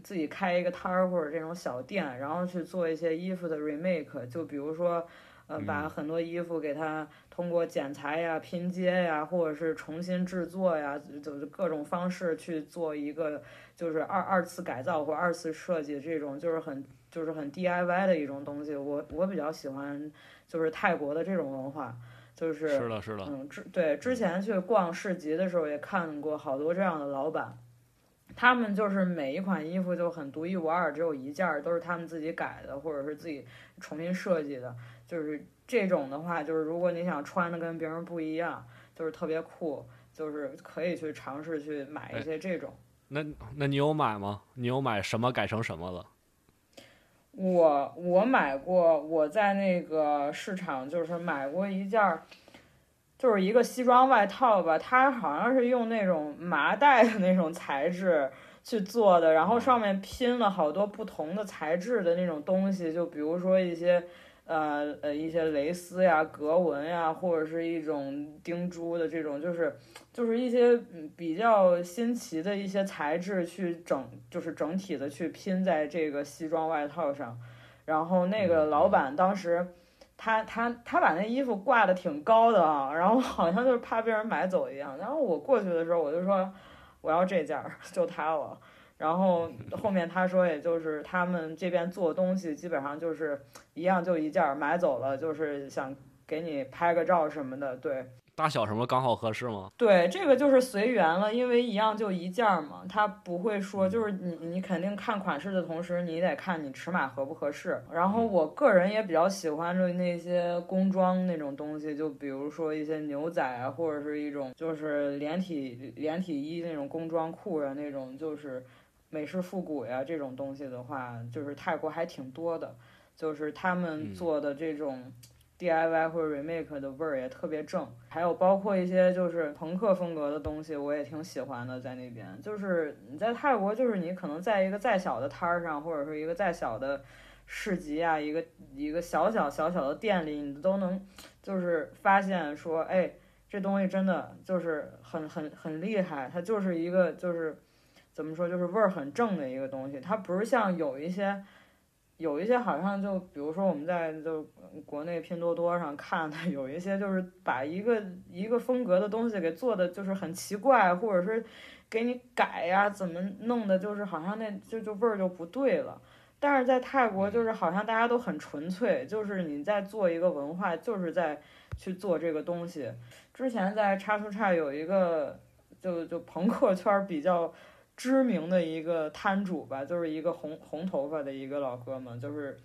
自己开一个摊儿或者这种小店，然后去做一些衣服的 remake，就比如说。呃，把很多衣服给它通过剪裁呀、拼接呀，或者是重新制作呀，就是各种方式去做一个就是二二次改造或二次设计这种，就是很就是很 DIY 的一种东西。我我比较喜欢就是泰国的这种文化，就是是的，是的，嗯，之对之前去逛市集的时候也看过好多这样的老板，他们就是每一款衣服就很独一无二，只有一件儿都是他们自己改的，或者是自己重新设计的。就是这种的话，就是如果你想穿的跟别人不一样，就是特别酷，就是可以去尝试去买一些这种。那那你有买吗？你有买什么改成什么了？我我买过，我在那个市场就是买过一件儿，就是一个西装外套吧，它好像是用那种麻袋的那种材质去做的，然后上面拼了好多不同的材质的那种东西，就比如说一些。呃呃，一些蕾丝呀、格纹呀，或者是一种钉珠的这种，就是就是一些比较新奇的一些材质去整，就是整体的去拼在这个西装外套上。然后那个老板当时，他他他把那衣服挂的挺高的啊，然后好像就是怕被人买走一样。然后我过去的时候，我就说我要这件儿，就他了。然后后面他说，也就是他们这边做东西基本上就是一样就一件儿，买走了就是想给你拍个照什么的，对。大小什么刚好合适吗？对，这个就是随缘了，因为一样就一件儿嘛，他不会说就是你你肯定看款式的同时，你得看你尺码合不合适。然后我个人也比较喜欢就那些工装那种东西，就比如说一些牛仔啊，或者是一种就是连体连体衣那种工装裤啊，那种就是美式复古呀这种东西的话，就是泰国还挺多的，就是他们做的这种。DIY 或者 remake 的味儿也特别正，还有包括一些就是朋克风格的东西，我也挺喜欢的。在那边，就是你在泰国，就是你可能在一个再小的摊儿上，或者说一个再小的市集啊，一个一个小小小小的店里，你都能就是发现说，哎，这东西真的就是很很很厉害，它就是一个就是怎么说，就是味儿很正的一个东西，它不是像有一些。有一些好像就比如说我们在就国内拼多多上看的，有一些就是把一个一个风格的东西给做的就是很奇怪，或者是给你改呀，怎么弄的，就是好像那就就味儿就不对了。但是在泰国就是好像大家都很纯粹，就是你在做一个文化，就是在去做这个东西。之前在叉出叉有一个就就朋克圈比较。知名的一个摊主吧，就是一个红红头发的一个老哥们，就是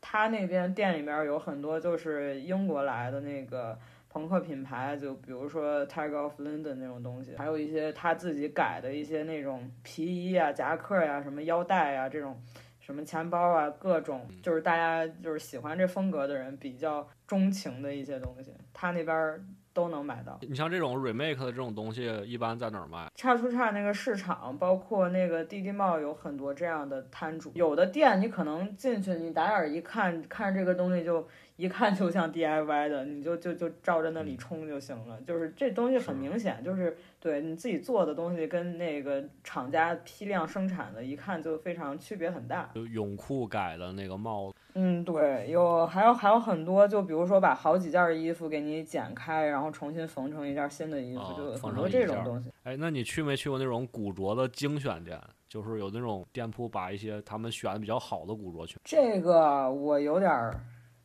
他那边店里面有很多就是英国来的那个朋克品牌，就比如说 Tiger of London 那种东西，还有一些他自己改的一些那种皮衣啊、夹克呀、什么腰带啊这种，什么钱包啊，各种就是大家就是喜欢这风格的人比较钟情的一些东西，他那边。都能买到。你像这种 remake 的这种东西，一般在哪儿卖？差出差那个市场，包括那个滴滴茂有很多这样的摊主。有的店你可能进去，你打眼一看，看这个东西就一看就像 DIY 的，你就就就照着那里冲就行了。就是这东西很明显，就是对你自己做的东西跟那个厂家批量生产的，一看就非常区别很大。就泳裤改的那个帽子。嗯，对，有还有还有很多，就比如说把好几件衣服给你剪开，然后重新缝成一件新的衣服，就很多这种东西。哎，那你去没去过那种古着的精选店？就是有那种店铺把一些他们选的比较好的古着去。这个我有点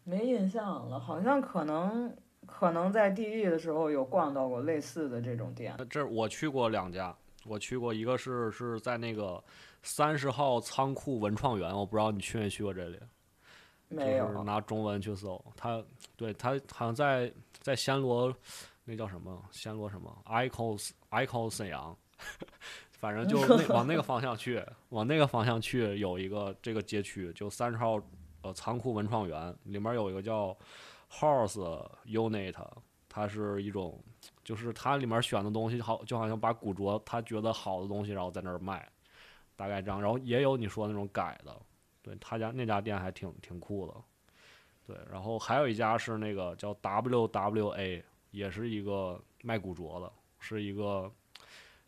没印象了，好像可能可能在地狱的时候有逛到过类似的这种店。这我去过两家，我去过一个是是在那个三十号仓库文创园，我不知道你去没去过这里。没有拿中文去搜，他对他好像在在暹罗，那叫什么暹罗什么 icos icos 沈阳，反正就那往那个方向去，往那个方向去有一个这个街区，就三十号呃仓库文创园里面有一个叫 House Unit，它是一种就是它里面选的东西好就好像把古着他觉得好的东西然后在那儿卖，大概这样，然后也有你说那种改的。对他家那家店还挺挺酷的，对，然后还有一家是那个叫 WWA，也是一个卖古着的，是一个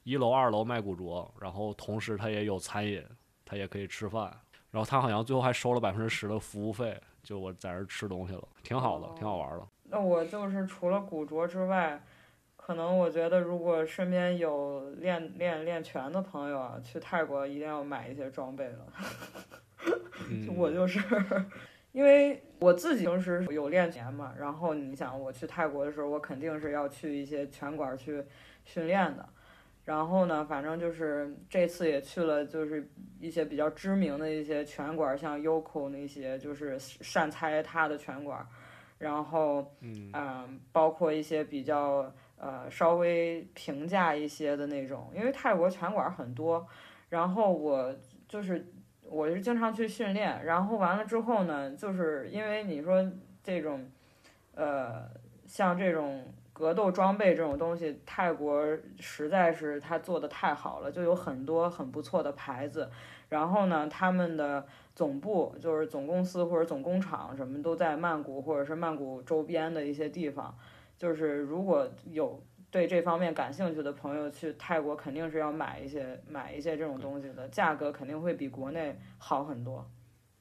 一楼二楼卖古着，然后同时他也有餐饮，他也可以吃饭，然后他好像最后还收了百分之十的服务费，就我在这吃东西了，挺好的，挺好玩的。那我就是除了古着之外，可能我觉得如果身边有练练练拳的朋友啊，去泰国一定要买一些装备了。我就是，因为我自己平时有练拳嘛，然后你想我去泰国的时候，我肯定是要去一些拳馆去训练的。然后呢，反正就是这次也去了，就是一些比较知名的一些拳馆，像 Yoko 那些，就是善猜他的拳馆。然后，嗯，包括一些比较呃稍微平价一些的那种，因为泰国拳馆很多。然后我就是。我是经常去训练，然后完了之后呢，就是因为你说这种，呃，像这种格斗装备这种东西，泰国实在是他做的太好了，就有很多很不错的牌子。然后呢，他们的总部就是总公司或者总工厂什么都在曼谷或者是曼谷周边的一些地方，就是如果有。对这方面感兴趣的朋友去泰国肯定是要买一些买一些这种东西的，价格肯定会比国内好很多。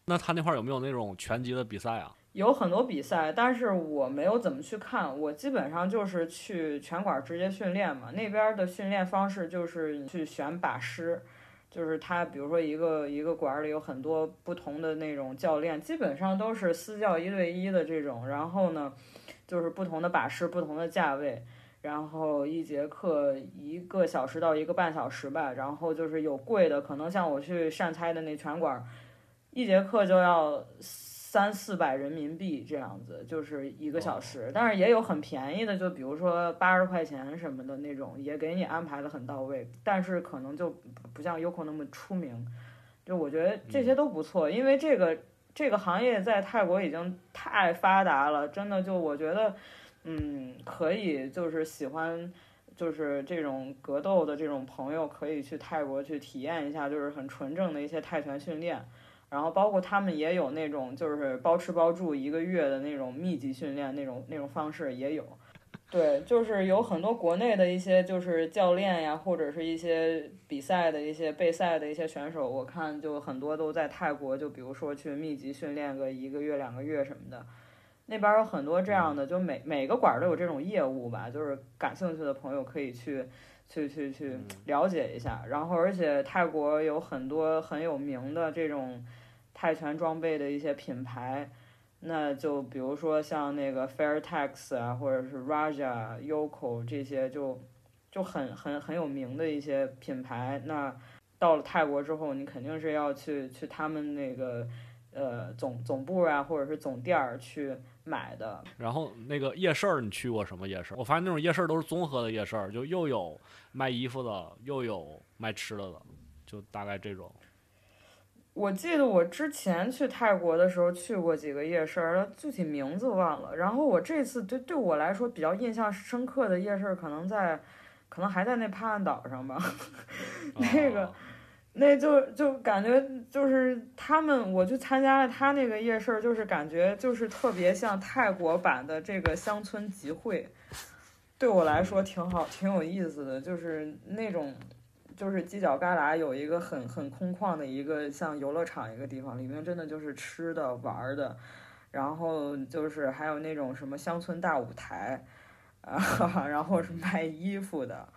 那他那块儿有没有那种拳击的比赛啊？有很多比赛，但是我没有怎么去看，我基本上就是去拳馆直接训练嘛。那边的训练方式就是去选把师，就是他，比如说一个一个馆里有很多不同的那种教练，基本上都是私教一对一的这种。然后呢，就是不同的把式，不同的价位，然后一节课一个小时到一个半小时吧。然后就是有贵的，可能像我去善猜的那拳馆，一节课就要三四百人民币这样子，就是一个小时。但是也有很便宜的，就比如说八十块钱什么的那种，也给你安排的很到位。但是可能就不像 Yoko 那么出名。就我觉得这些都不错，因为这个这个行业在泰国已经太发达了，真的就我觉得，嗯，可以就是喜欢。就是这种格斗的这种朋友，可以去泰国去体验一下，就是很纯正的一些泰拳训练。然后包括他们也有那种就是包吃包住一个月的那种密集训练那种那种方式也有。对，就是有很多国内的一些就是教练呀，或者是一些比赛的一些备赛的一些选手，我看就很多都在泰国，就比如说去密集训练个一个月两个月什么的。那边有很多这样的，就每每个馆都有这种业务吧，就是感兴趣的朋友可以去。去去去了解一下，然后而且泰国有很多很有名的这种泰拳装备的一些品牌，那就比如说像那个 Fairtex 啊，或者是 Raja、Yoko 这些就就很很很有名的一些品牌。那到了泰国之后，你肯定是要去去他们那个呃总总部啊，或者是总店儿去。买的，然后那个夜市儿，你去过什么夜市？我发现那种夜市都是综合的夜市儿，就又有卖衣服的，又有卖吃的的，就大概这种。我记得我之前去泰国的时候去过几个夜市儿，具体名字忘了。然后我这次对对我来说比较印象深刻的夜市儿，可能在，可能还在那帕岸岛上吧，那个。那就就感觉就是他们，我去参加了他那个夜市，就是感觉就是特别像泰国版的这个乡村集会，对我来说挺好，挺有意思的。就是那种，就是犄角旮旯有一个很很空旷的一个像游乐场一个地方，里面真的就是吃的玩的，然后就是还有那种什么乡村大舞台，啊，然后是卖衣服的。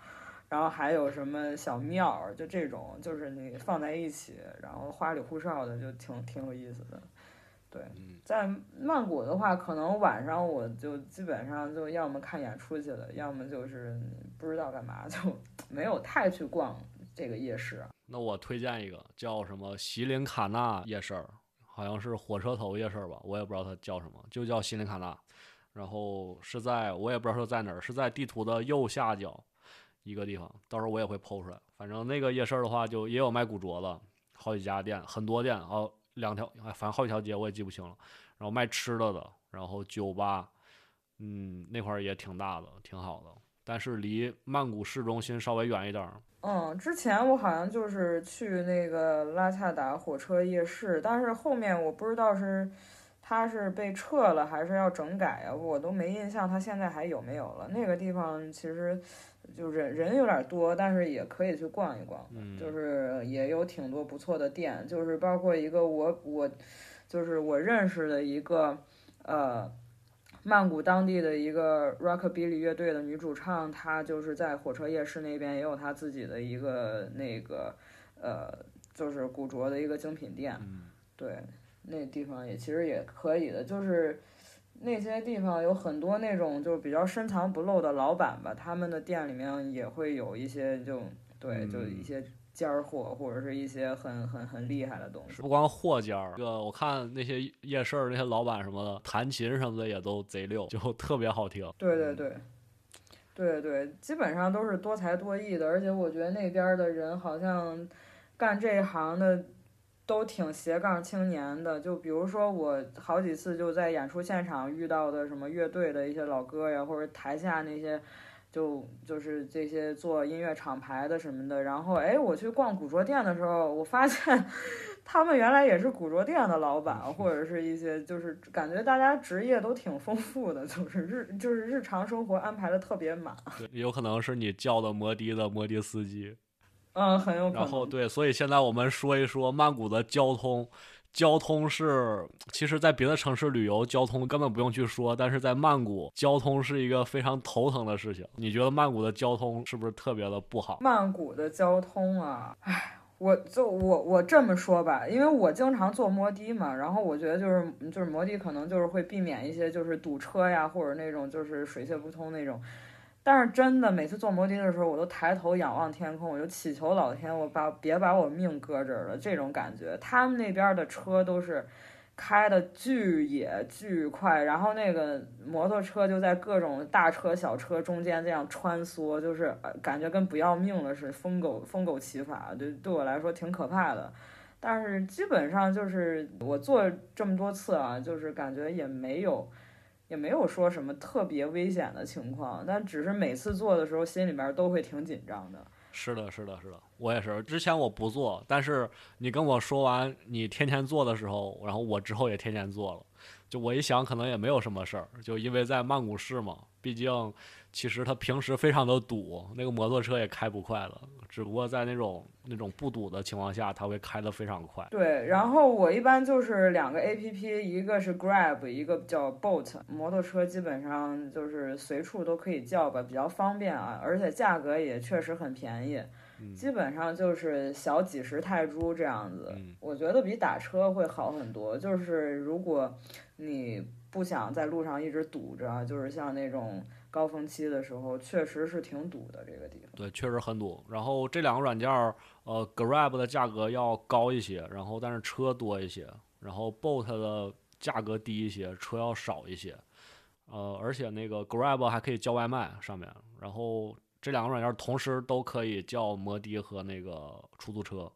然后还有什么小庙，就这种，就是你放在一起，然后花里胡哨的，就挺挺有意思的。对，在曼谷的话，可能晚上我就基本上就要么看演出去了，要么就是不知道干嘛，就 没有太去逛这个夜市。那我推荐一个叫什么锡林卡纳夜市，好像是火车头夜市吧，我也不知道它叫什么，就叫锡林卡纳。然后是在我也不知道说在哪儿，是在地图的右下角。一个地方，到时候我也会剖出来。反正那个夜市的话，就也有卖古着的，好几家店，很多店哦，两条，反正好几条街我也记不清了。然后卖吃的的，然后酒吧，嗯，那块儿也挺大的，挺好的。但是离曼谷市中心稍微远一点儿。嗯，之前我好像就是去那个拉恰达火车夜市，但是后面我不知道是它是被撤了还是要整改啊，我都没印象，它现在还有没有了。那个地方其实。就人人有点多，但是也可以去逛一逛，就是也有挺多不错的店，就是包括一个我我，就是我认识的一个，呃，曼谷当地的一个 Rockabilly 乐队的女主唱，她就是在火车夜市那边也有她自己的一个那个，呃，就是古着的一个精品店，对，那地方也其实也可以的，就是。那些地方有很多那种就是比较深藏不露的老板吧，他们的店里面也会有一些就对，就一些尖儿货或者是一些很很很厉害的东西。不光货尖儿，这个我看那些夜市那些老板什么的，弹琴什么的也都贼溜，就 特别好听。对对对，对对，基本上都是多才多艺的，而且我觉得那边的人好像干这一行的。都挺斜杠青年的，就比如说我好几次就在演出现场遇到的什么乐队的一些老哥呀，或者台下那些，就就是这些做音乐厂牌的什么的。然后哎，我去逛古着店的时候，我发现 他们原来也是古着店的老板，或者是一些就是感觉大家职业都挺丰富的，就是日就是日常生活安排的特别满。对，有可能是你叫的摩的的摩的司机。嗯，很有可能。然后对，所以现在我们说一说曼谷的交通。交通是，其实，在别的城市旅游，交通根本不用去说，但是在曼谷，交通是一个非常头疼的事情。你觉得曼谷的交通是不是特别的不好？曼谷的交通啊，唉。我就我我这么说吧，因为我经常坐摩的嘛，然后我觉得就是就是摩的可能就是会避免一些就是堵车呀，或者那种就是水泄不通那种。但是真的每次坐摩的的时候，我都抬头仰望天空，我就祈求老天，我把别把我命搁这儿了。这种感觉，他们那边的车都是。开的巨野巨快，然后那个摩托车就在各种大车小车中间这样穿梭，就是感觉跟不要命了似的，疯狗疯狗骑法，对对我来说挺可怕的。但是基本上就是我坐这么多次啊，就是感觉也没有也没有说什么特别危险的情况，但只是每次做的时候心里边都会挺紧张的。是的，是的，是的，我也是。之前我不做，但是你跟我说完你天天做的时候，然后我之后也天天做了。就我一想，可能也没有什么事儿，就因为在曼谷市嘛，毕竟。其实它平时非常的堵，那个摩托车也开不快了。只不过在那种那种不堵的情况下，它会开得非常快。对，然后我一般就是两个 A P P，一个是 Grab，一个叫 Bolt。摩托车基本上就是随处都可以叫吧，比较方便啊，而且价格也确实很便宜，基本上就是小几十泰铢这样子。我觉得比打车会好很多。就是如果你不想在路上一直堵着，就是像那种。高峰期的时候确实是挺堵的，这个地方。对，确实很堵。然后这两个软件儿，呃，Grab 的价格要高一些，然后但是车多一些。然后 Bolt 的价格低一些，车要少一些。呃，而且那个 Grab 还可以叫外卖上面。然后这两个软件同时都可以叫摩的和那个出租车。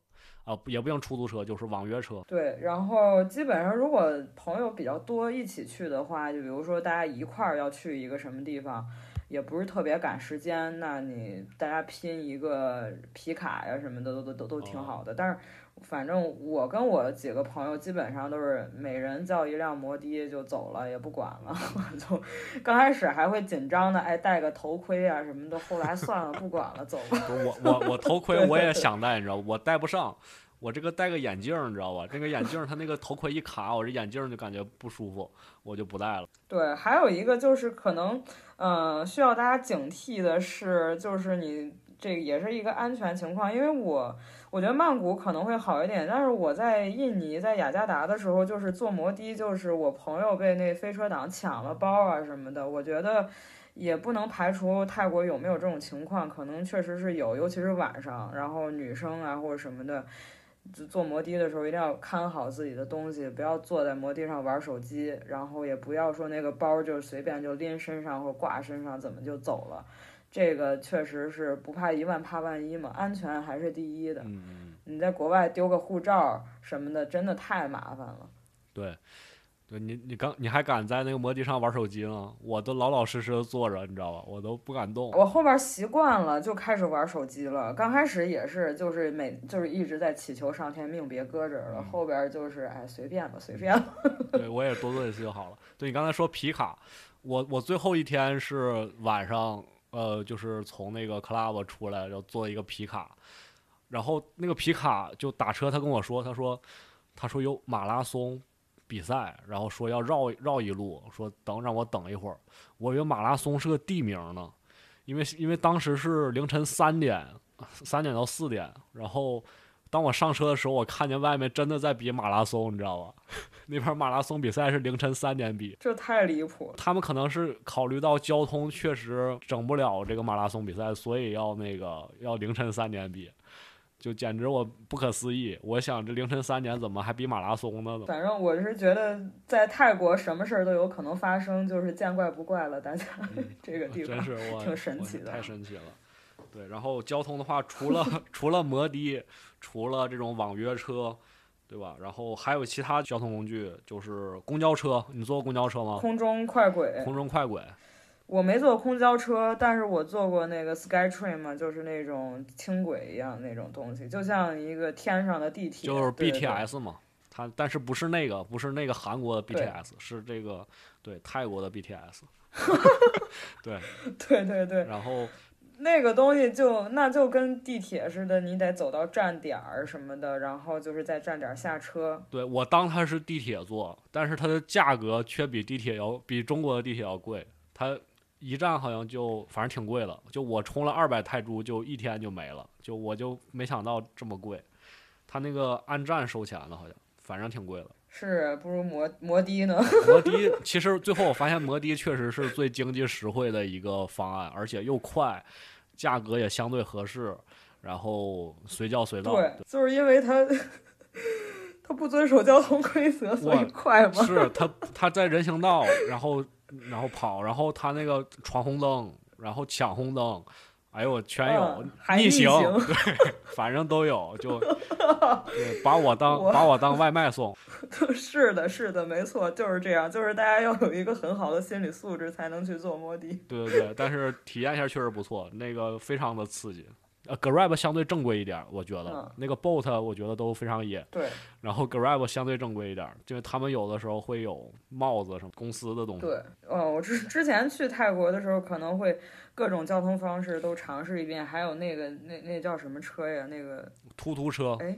啊，也不用出租车，就是网约车。对，然后基本上如果朋友比较多一起去的话，就比如说大家一块儿要去一个什么地方，也不是特别赶时间，那你大家拼一个皮卡呀什么的，都都都都挺好的。但是。反正我跟我几个朋友基本上都是每人叫一辆摩的就走了，也不管了。就刚开始还会紧张的，哎，戴个头盔啊什么的。后来算了，不管了，走吧。我我我头盔我也想戴，你知道我戴不上。我这个戴个眼镜，你知道吧？这个眼镜它那个头盔一卡，我这眼镜就感觉不舒服，我就不戴了。对，还有一个就是可能，嗯，需要大家警惕的是，就是你这也是一个安全情况，因为我。我觉得曼谷可能会好一点，但是我在印尼在雅加达的时候，就是坐摩的，就是我朋友被那飞车党抢了包啊什么的。我觉得也不能排除泰国有没有这种情况，可能确实是有，尤其是晚上，然后女生啊或者什么的，就坐摩的的时候一定要看好自己的东西，不要坐在摩的上玩手机，然后也不要说那个包就随便就拎身上或挂身上怎么就走了。这个确实是不怕一万怕万一嘛，安全还是第一的。嗯嗯。你在国外丢个护照什么的，真的太麻烦了。对，对你你刚你还敢在那个摩的上玩手机呢？我都老老实实的坐着，你知道吧？我都不敢动。我后边习惯了，就开始玩手机了。刚开始也是，就是每就是一直在祈求上天命别搁这儿了。后边就是哎随便吧，随便吧。对我也多做一次就好了。对你刚才说皮卡，我我最后一天是晚上。呃，就是从那个 club 出来，然后做一个皮卡，然后那个皮卡就打车，他跟我说，他说，他说有马拉松比赛，然后说要绕绕一路，说等让我等一会儿，我以为马拉松是个地名呢，因为因为当时是凌晨三点，三点到四点，然后。当我上车的时候，我看见外面真的在比马拉松，你知道吧？那边马拉松比赛是凌晨三点比，这太离谱。他们可能是考虑到交通确实整不了这个马拉松比赛，所以要那个要凌晨三点比，就简直我不可思议。我想这凌晨三点怎么还比马拉松呢？反正我是觉得在泰国什么事儿都有可能发生，就是见怪不怪了。大家 这个地方真是我挺神奇的，太神奇了。对，然后交通的话，除了 除了摩的，除了这种网约车，对吧？然后还有其他交通工具，就是公交车。你坐过公交车吗？空中快轨。空中快轨。我没坐公交车，但是我坐过那个 SkyTrain 嘛，就是那种轻轨一样那种东西，就像一个天上的地铁。就是 BTS 嘛，它但是不是那个，不是那个韩国的 BTS，是这个对泰国的 BTS。对对对对。然后。那个东西就那就跟地铁似的，你得走到站点儿什么的，然后就是在站点下车。对我当它是地铁坐，但是它的价格却比地铁要比中国的地铁要贵。它一站好像就反正挺贵的，就我充了二百泰铢就一天就没了，就我就没想到这么贵。它那个按站收钱的，好像反正挺贵的。是不如摩摩的呢。摩的其实最后我发现摩的确实是最经济实惠的一个方案，而且又快，价格也相对合适，然后随叫随到。对，就是因为它 它不遵守交通规则，所以快嘛。是他他在人行道，然后然后跑，然后他那个闯红灯，然后抢红灯，哎呦全有，逆逆行，对，反正都有，就 对把我当我把我当外卖送，是的，是的，没错，就是这样。就是大家要有一个很好的心理素质，才能去做摩的。对对对，但是体验一下确实不错，那个非常的刺激。呃，Grab 相对正规一点，我觉得、嗯那个 Boat 我觉得都非常野，对然后 Grab 相对正规一点，就是他们有的时候会有帽子什么公司的东西。对，嗯，我之之前去泰国的时候，可能会各种交通方式都尝试一遍，还有那个那那叫什么车呀？那个突突车，哎。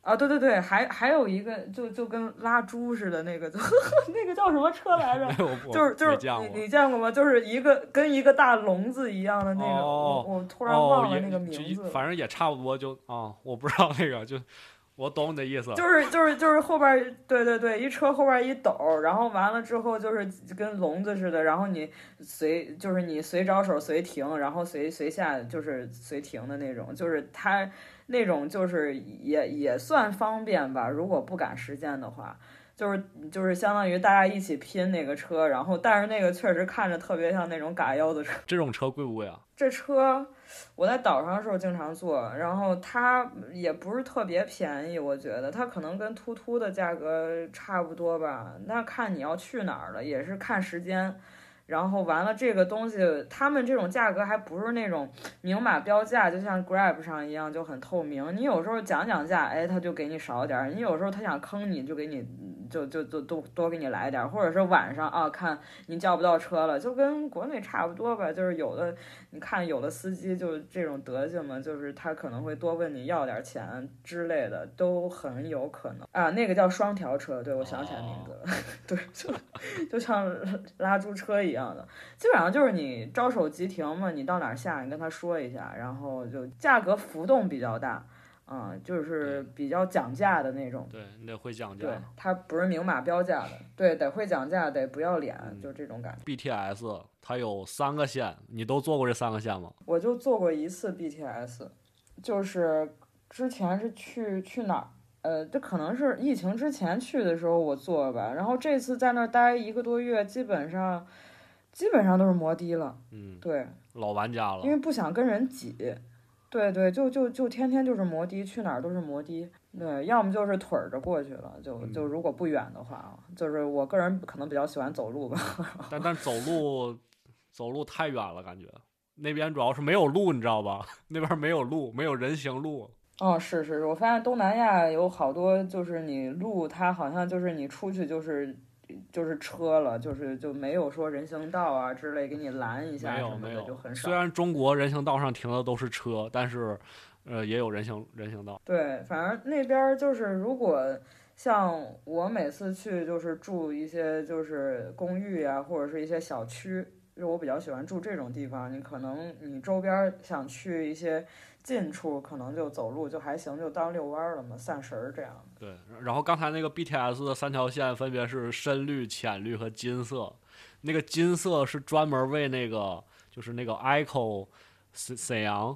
啊，对对对，还还有一个就就跟拉猪似的那个，就 那个叫什么车来着？就是就是见你你见过吗？就是一个跟一个大笼子一样的那个，哦我我突然哦忘了那个名字。反正也差不多就啊，我不知道那个就我懂你的意思，就是就是就是后边儿，对对对，一车后边儿一斗儿，然后完了之后就是跟笼子似的，然后你随就是你随招手随停，然后随随下就是随停的那种，就是它那种就是也也算方便吧，如果不赶时间的话。就是就是相当于大家一起拼那个车，然后但是那个确实看着特别像那种嘎腰子车。这种车贵不贵啊？这车我在岛上的时候经常坐，然后它也不是特别便宜，我觉得它可能跟突突的价格差不多吧。那看你要去哪儿了，也是看时间。然后完了，这个东西他们这种价格还不是那种明码标价，就像 Grab 上一样就很透明。你有时候讲讲价，哎，他就给你少点；你有时候他想坑你，就给你就就就多多给你来点儿，或者是晚上啊，看您叫不到车了，就跟国内差不多吧。就是有的你看有的司机就这种德行嘛，就是他可能会多问你要点钱之类的，都很有可能啊。那个叫双条车，对我想起来名字了，对，就就像拉猪车一样的，基本上就是你招手即停嘛，你到哪儿下，你跟他说一下，然后就价格浮动比较大。嗯，就是比较讲价的那种，对你得会讲对价。，它不是明码标价的，对，得会讲价，得不要脸，嗯就这种感觉。BTS 它有三个线，你都坐过这三个线吗？我就坐过一次 BTS，就是之前是去去哪儿？呃，这可能是疫情之前去的时候我坐吧，然后这次在那儿待一个多月，基本上基本上都是摩的了，嗯，对，老玩家了因。为不想跟人挤，对对，就就就天天就是摩的，去哪儿都是摩的，对，要么就是腿儿着过去了，就嗯就如果不远的话啊，就是我个人可能比较喜欢走路吧，但但走路走路太远了，感觉那边主要是没有路，你知道吧？那边没有路，没有人行路。哦，是是是，我发现东南亚有好多，就是你路，它好像就是你出去就是就是车了，就是就没有说人行道啊之类给你拦一下什么的，就很少虽。然中国人行道上停的都是车，但是呃也有人行人行道。对，反正那边儿就是如果像我每次去就是住一些就是公寓啊、或者是一些小区，就我比较喜欢住这种地方。你可能你周边儿想去一些近处，可能就走路就还行，就当遛弯儿了嘛，散神儿这样。对，然后刚才那个 BTS 的三条线分别是深绿、浅绿和金色。那个金色是专门为那个就是那个 ICO 沈沈阳，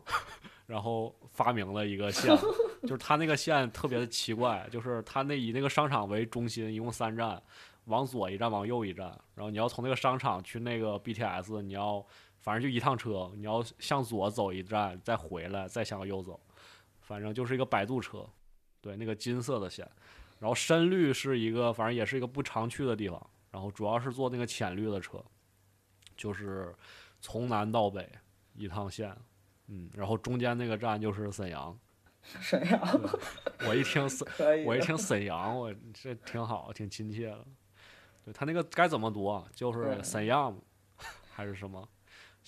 然后发明了一个线，就是它那个线特别的奇怪，就是它那以那个商场为中心，一共三站，往左一站，往右一站，然后你要从那个商场去那个 BTS，你要反正就一趟车，你要向左走一站，再回来，再向右走，反正就是一个摆渡车。对，那个金色的线，然后深绿是一个，反正也是一个不常去的地方，然后主要是坐那个浅绿的车，就是从南到北一趟线，嗯，然后中间那个站就是沈阳。沈阳我一听沈，我一听沈阳，我这挺好，挺亲切的。对他那个该怎么读啊？就是沈阳还是什么？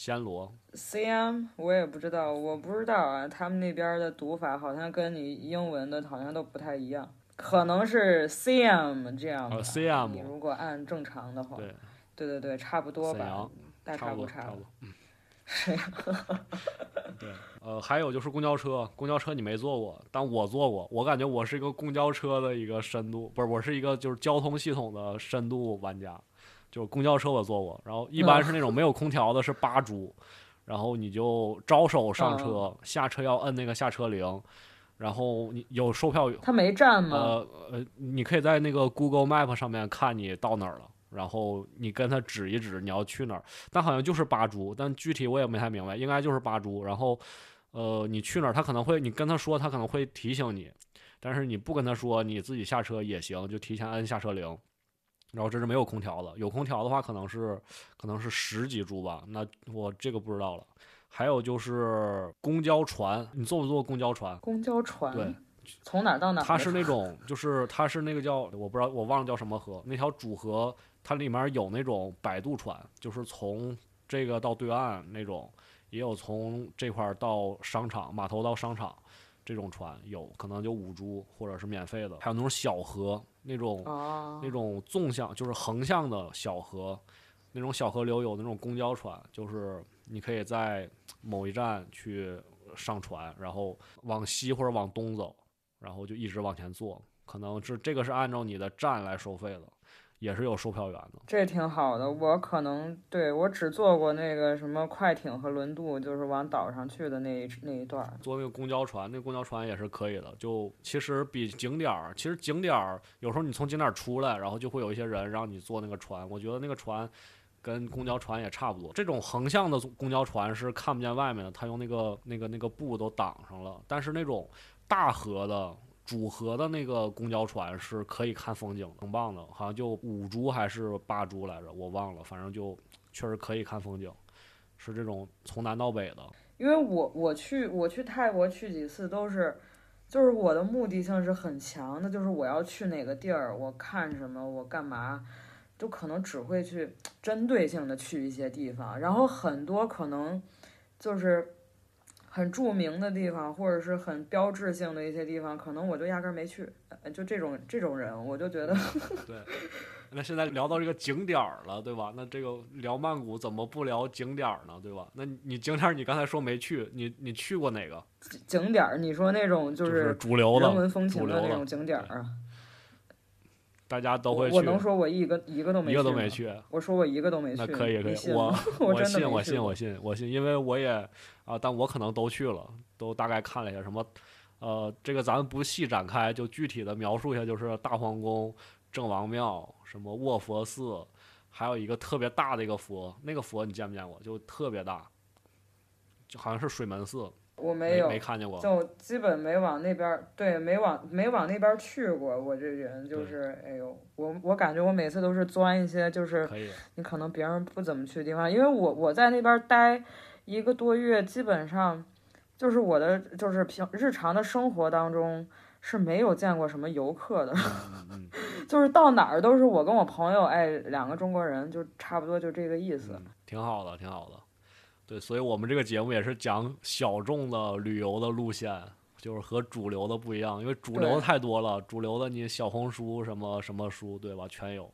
暹罗？CM 我也不知道，我不知道啊，他们那边的读法好像跟你英文的好像都不太一样，可能是 CM 这样吧。呃，CM 你如果按正常的话，对，对对对，差不多吧，大差不差 对，呃，还有就是公交车，公交车你没坐过，但我坐过，我感觉我是一个公交车的一个深度，不是，我是一个就是交通系统的深度玩家，就公交车我坐过，然后一般是那种没有空调的，是八株，然后你就招手上车，下车要摁那个下车铃，然后你有售票，员，他没站吗？呃呃，你可以在那个 Google Map 上面看你到哪儿了。然后你跟他指一指你要去哪儿，但好像就是八株，但具体我也没太明白，应该就是八株。然后，呃，你去哪儿，他可能会你跟他说，他可能会提醒你，但是你不跟他说，你自己下车也行，就提前按下车铃。然后这是没有空调的，有空调的话可能是可能是十几株吧，那我这个不知道了。还有就是公交船，你坐不坐公交船？公交船对。从哪到哪？它是那 种，就是它是那个叫我不知道，我忘了叫什么河，那条主河，它里面有那种摆渡船，就是从这个到对岸那种，也有从这块到商场码头到商场这种船，有可能就五株或者是免费的，还有那种小河，那种那种纵向就是横向的小河，那种小河流有那种公交船，就是你可以在某一站去上船，然后往西或者往东走。然后就一直往前坐，可能是这个是按照你的站来收费的，也是有售票员的。这挺好的，我可能对我只坐过那个什么快艇和轮渡，就是往岛上去的那一那一段。坐那个公交船，那公交船也是可以的。就其实比景点儿，其实景点儿有时候你从景点儿出来，然后就会有一些人让你坐那个船。我觉得那个船跟公交船也差不多。这种横向的公交船是看不见外面的，它用那个那个那个布都挡上了。但是那种。大河的主河的那个公交船是可以看风景，挺棒的，好像就五株还是八株来着，我忘了，反正就确实可以看风景，是这种从南到北的。因为我我去我去泰国去几次都是，就是我的目的性是很强的，就是我要去哪个地儿，我看什么，我干嘛，就可能只会去针对性的去一些地方，然后很多可能就是。很著名的地方，或者是很标志性的一些地方，可能我就压根儿没去。就这种这种人，我就觉得。对。那现在聊到这个景点儿了，对吧？那这个聊曼谷怎么不聊景点儿呢？对吧？那你景点儿你刚才说没去，你你去过哪个景点儿？你说那种就是主流的、人文风情的那种景点儿啊？大家都会去。我能说我一个一个都没一个都没去。我说我一个都没去。那可以可以，我我信我信我信我信，因为我也啊，但我可能都去了，都大概看了一下什么，呃，这个咱们不细展开，就具体的描述一下，就是大皇宫、郑王庙、什么卧佛寺，还有一个特别大的一个佛，那个佛你见没见过？就特别大，就好像是水门寺。我没有没看见过，就基本没往那边，对，没往没往那边去过。我这人就是，哎呦，我我感觉我每次都是钻一些，就是你可能别人不怎么去的地方，因为我我在那边待一个多月，基本上就是我的就是平日常的生活当中是没有见过什么游客的，就是到哪儿都是我跟我朋友，哎，两个中国人，就差不多就这个意思。挺好的，挺好的。对，所以我们这个节目也是讲小众的旅游的路线，就是和主流的不一样，因为主流的太多了，主流的你小红书什么什么书，对吧？全有，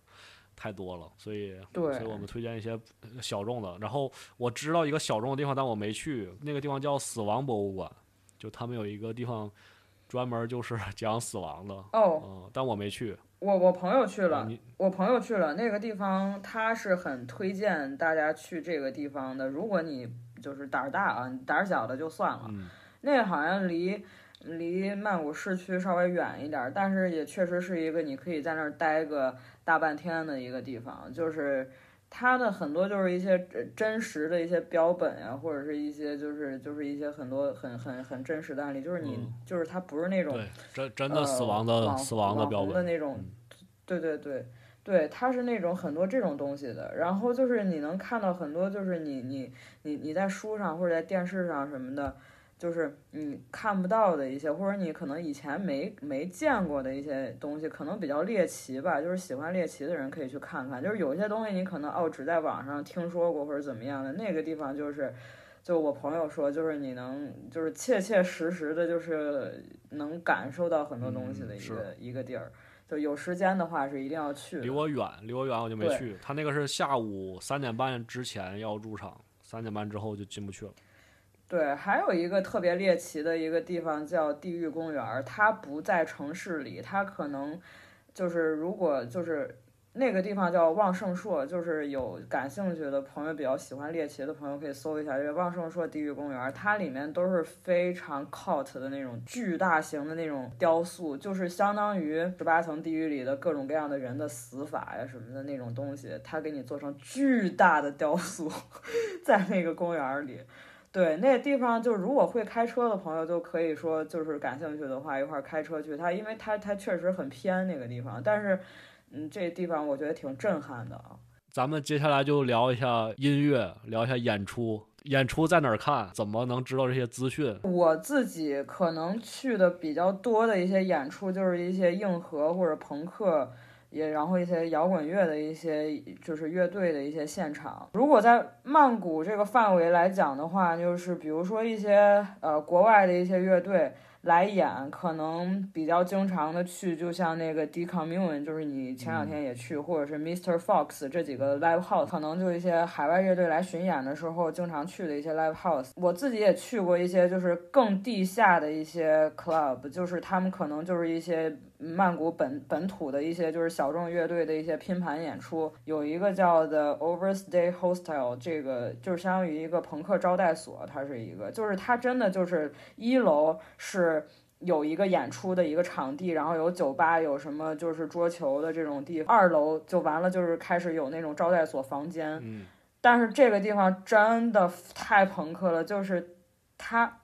太多了，所以，所以我们推荐一些小众的。然后我知道一个小众的地方，但我没去，那个地方叫死亡博物馆，就他们有一个地方专门就是 讲死亡的，哦，嗯，但我没去。我我朋友去了，我朋友去了那个地方，他是很推荐大家去这个地方的。如果你就是胆儿大啊，胆儿小的就算了。那个好像离离曼谷市区稍微远一点，但是也确实是一个你可以在那儿待个大半天的一个地方，就是。它的很多就是一些真实的一些标本呀，或者是一些就是就是一些很多很很很真实的案例，就是你就是它不是那种真真的死亡的死亡的标本的那种，对对对对，它是那种很多这种东西的。然后就是你能看到很多，就是你你你你在书上或者在电视上什么的。就是你看不到的一些，或者你可能以前没没见过的一些东西，可能比较猎奇吧。就是喜欢猎奇的人可以去看看。就是有一些东西你可能哦只在网上听说过或者怎么样的，那个地方就是，就我朋友说，就是你能就是切切实实的，就是能感受到很多东西的一个一个地儿。就有时间的话是一定要去。离我远，离我远我就没去。他那个是下午三点半之前要入场，三点半之后就进不去了。对，还有一个特别猎奇的一个地方叫地狱公园儿，它不在城市里，它可能就是如果就是那个地方叫旺盛硕，就是有感兴趣的朋友比较喜欢猎奇的朋友可以搜一下这个旺盛硕地狱公园，它里面都是非常 cult 的那种巨大型的那种雕塑，就是相当于十八层地狱里的各种各样的人的死法呀什么的那种东西，它给你做成巨大的雕塑，在那个公园里。对，那个地方就如果会开车的朋友就可以说，就是感兴趣的话，一块儿开车去。它因为它它确实很偏那个地方，但是，嗯，这地方我觉得挺震撼的啊。咱们接下来就聊一下音乐，聊一下演出。演出在哪儿看？怎么能知道这些资讯？我自己可能去的比较多的一些演出，就是一些硬核或者朋克。也然后一些摇滚乐的一些就是乐队的一些现场。如果在曼谷这个范围来讲的话，就是比如说一些呃国外的一些乐队来演，可能比较经常的去，就像那个 Decommune，就是你前两天也去，或者是 Mr. Fox 这几个 live house，可能就一些海外乐队来巡演的时候经常去的一些 live house。我自己也去过一些就是更地下的一些 club，就是他们可能就是一些。曼谷本本土的一些就是小众乐队的一些拼盘演出，有一个叫 The Overstay Hostel，这个就是相当于一个朋克招待所，它是一个，就是它真的就是一楼是有一个演出的一个场地，然后有酒吧，有什么就是桌球的这种地方，二楼就完了，就是开始有那种招待所房间，嗯，但是这个地方真的太朋克了，就是它。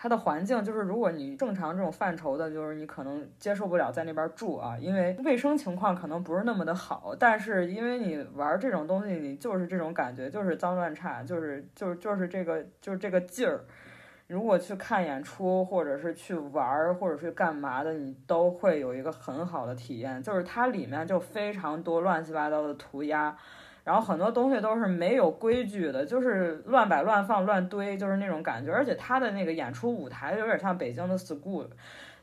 它的环境就是，如果你正常这种范畴的，就是你可能接受不了在那边住啊，因为卫生情况可能不是那么的好。但是因为你玩这种东西，你就是这种感觉，就是脏乱差，就是就是就是这个就是这个劲儿。如果去看演出，或者是去玩儿，或者是干嘛的，你都会有一个很好的体验。就是它里面就非常多乱七八糟的涂鸦。然后很多东西都是没有规矩的，就是乱摆乱放乱堆，就是那种感觉。而且他的那个演出舞台有点像北京的 school，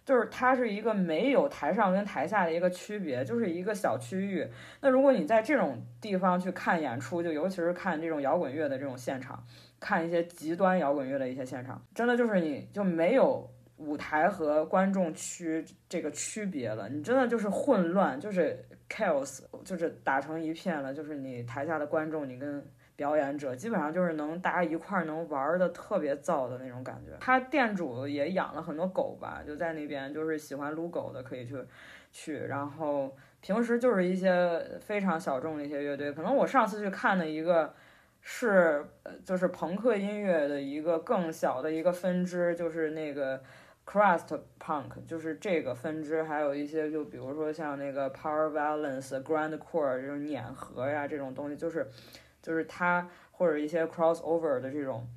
就是它是一个没有台上跟台下的一个区别，就是一个小区域。那如果你在这种地方去看演出，就尤其是看这种摇滚乐的这种现场，看一些极端摇滚乐的一些现场，真的就是你就没有舞台和观众区这个区别了，你真的就是混乱，就是。chaos 就是打成一片了，就是你台下的观众，你跟表演者基本上就是能大家一块儿能玩的特别燥的那种感觉。他店主也养了很多狗吧，就在那边，就是喜欢撸狗的可以去去。然后平时就是一些非常小众的一些乐队，可能我上次去看的一个是就是朋克音乐的一个更小的一个分支，就是那个。Crust Punk 就是这个分支，还有一些就比如说像那个 Power Violence、Grand Core 这种碾核呀这种东西，就是就是它或者一些 Crossover 的这种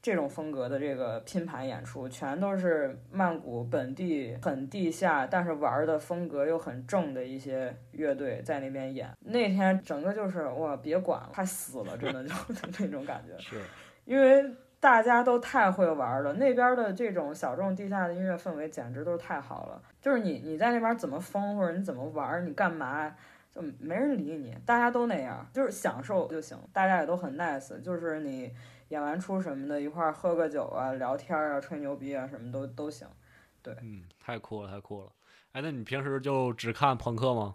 这种风格的这个拼盘演出，全都是曼谷本地很地下，但是玩的风格又很正的一些乐队在那边演。那天整个就是哇，别管了，快死了，真的就 那种感觉，是因为。大家都太会玩了，那边的这种小众地下的音乐氛围简直都是太好了。就是你你在那边怎么疯或者你怎么玩，你干嘛就没人理你，大家都那样，就是享受就行。大家也都很 nice，就是你演完出什么的，一块喝个酒啊、聊天啊、吹牛逼啊，什么都都行。对，嗯，太酷了，太酷了。哎，那你平时就只看朋克吗？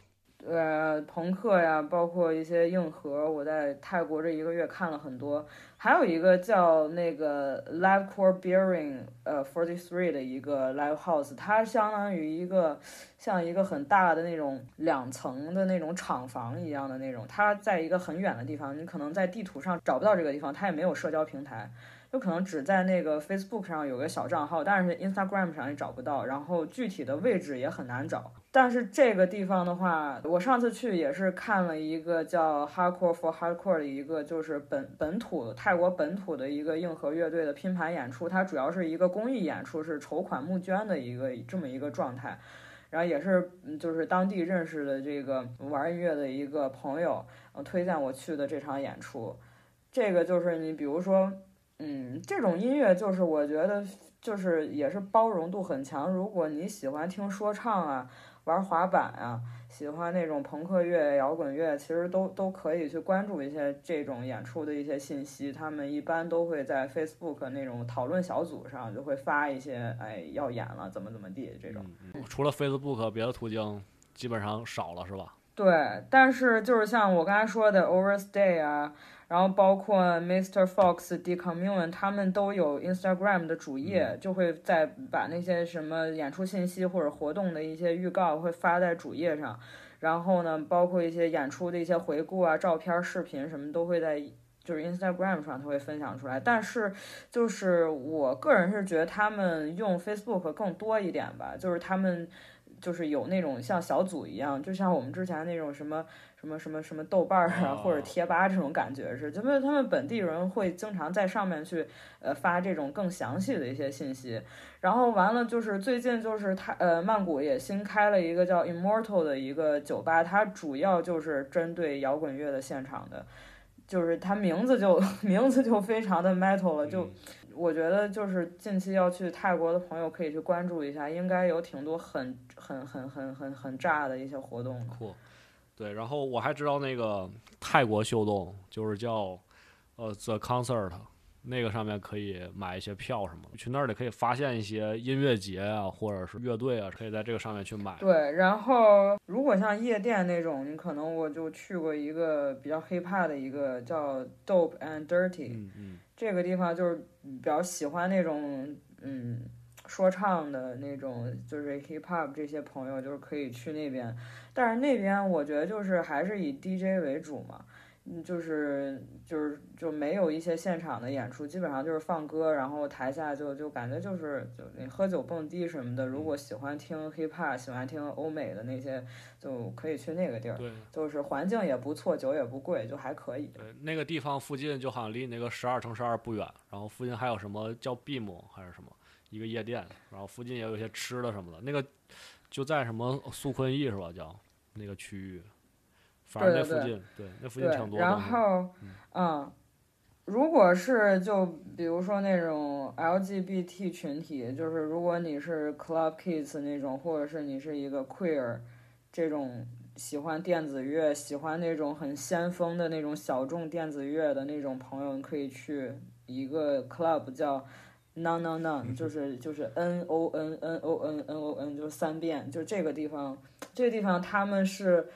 呃，朋克呀，包括一些硬核，我在泰国这一个月看了很多。还有一个叫那个 Live Core Bearing 呃 Forty Three 的一个 Live House，它相当于一个像一个很大的那种两层的那种厂房一样的那种。它在一个很远的地方，你可能在地图上找不到这个地方，它也没有社交平台。有可能只在那个 Facebook 上有个小账号，但是 Instagram 上也找不到，然后具体的位置也很难找。但是这个地方的话，我上次去也是看了一个叫 Hardcore for Hardcore 的一个，就是本本土泰国本土的一个硬核乐队的拼盘演出。它主要是一个公益演出，是筹款募捐的一个这么一个状态。然后也是就是当地认识的这个玩音乐的一个朋友，推荐我去的这场演出。这个就是你比如说。嗯，这种音乐就是我觉得就是也是包容度很强。如果你喜欢听说唱啊，玩滑板啊，喜欢那种朋克乐、摇滚乐，其实都都可以去关注一些这种演出的一些信息。他们一般都会在 Facebook 那种讨论小组上就会发一些，哎，要演了，怎么怎么地这种。除了 Facebook，别的途径基本上少了，是吧？对，但是就是像我刚才说的 Overstay 啊，然后包括 Mr. Fox、Decommune，他们都有 Instagram 的主页，就会在把那些什么演出信息或者活动的一些预告会发在主页上，然后呢，包括一些演出的一些回顾啊、照片、视频什么都会在。就是 Instagram 上他会分享出来，但是就是我个人是觉得他们用 Facebook 更多一点吧，就是他们就是有那种像小组一样，就像我们之前那种什么什么什么什么豆瓣儿啊哦或者贴吧这种感觉是，因为他们本地人会经常在上面去呃发这种更详细的一些信息。然后完了就是最近就是他呃曼谷也新开了一个叫 Immortal 的一个酒吧，它主要就是针对摇滚乐的现场的。就是它名字就 名字就非常的 metal 了，就嗯我觉得就是近期要去泰国的朋友可以去关注一下，应该有挺多很很很很很很炸的一些活动。对，然后我还知道那个泰国秀动，就是叫呃 The Concert，那个上面可以买一些票什么的，去那里可以发现一些音乐节啊，或者是乐队啊，可以在这个上面去买。对，然后如果像夜店那种，你可能我就去过一个比较 hip hop 的一个叫 Dope and Dirty，、嗯嗯这个地方就是比较喜欢那种嗯说唱的那种，就是 hip hop 这些朋友就是可以去那边，但是那边我觉得就是还是以 DJ 为主嘛。嗯，就是就是就没有一些现场的演出，基本上就是放歌，然后台下就就感觉就是就你喝酒蹦迪什么的。如果喜欢听 hip hop，喜欢听欧美的那些，就可以去那个地儿。对就是环境也不错，酒也不贵，就还可以。对，那个地方附近就好像离你那个十二乘十二不远，然后附近还有什么叫 Beam 还是什么一个夜店，然后附近也有一些吃的什么的，那个就在什么苏坤逸是吧？叫那个区域，反正那对对附近，对，那附近然。后，嗯，如果是就比如说那种 LGBT 群体，就是如果你是 Club Kids 那种，或者是你是一个 queer 这种喜欢电子乐、喜欢那种很先锋的那种小众电子乐的那种朋友，你可以去一个 club 叫。Non non non 就是就是 n o n n o n n o n 就是三遍，就这个地方，这个地方他们是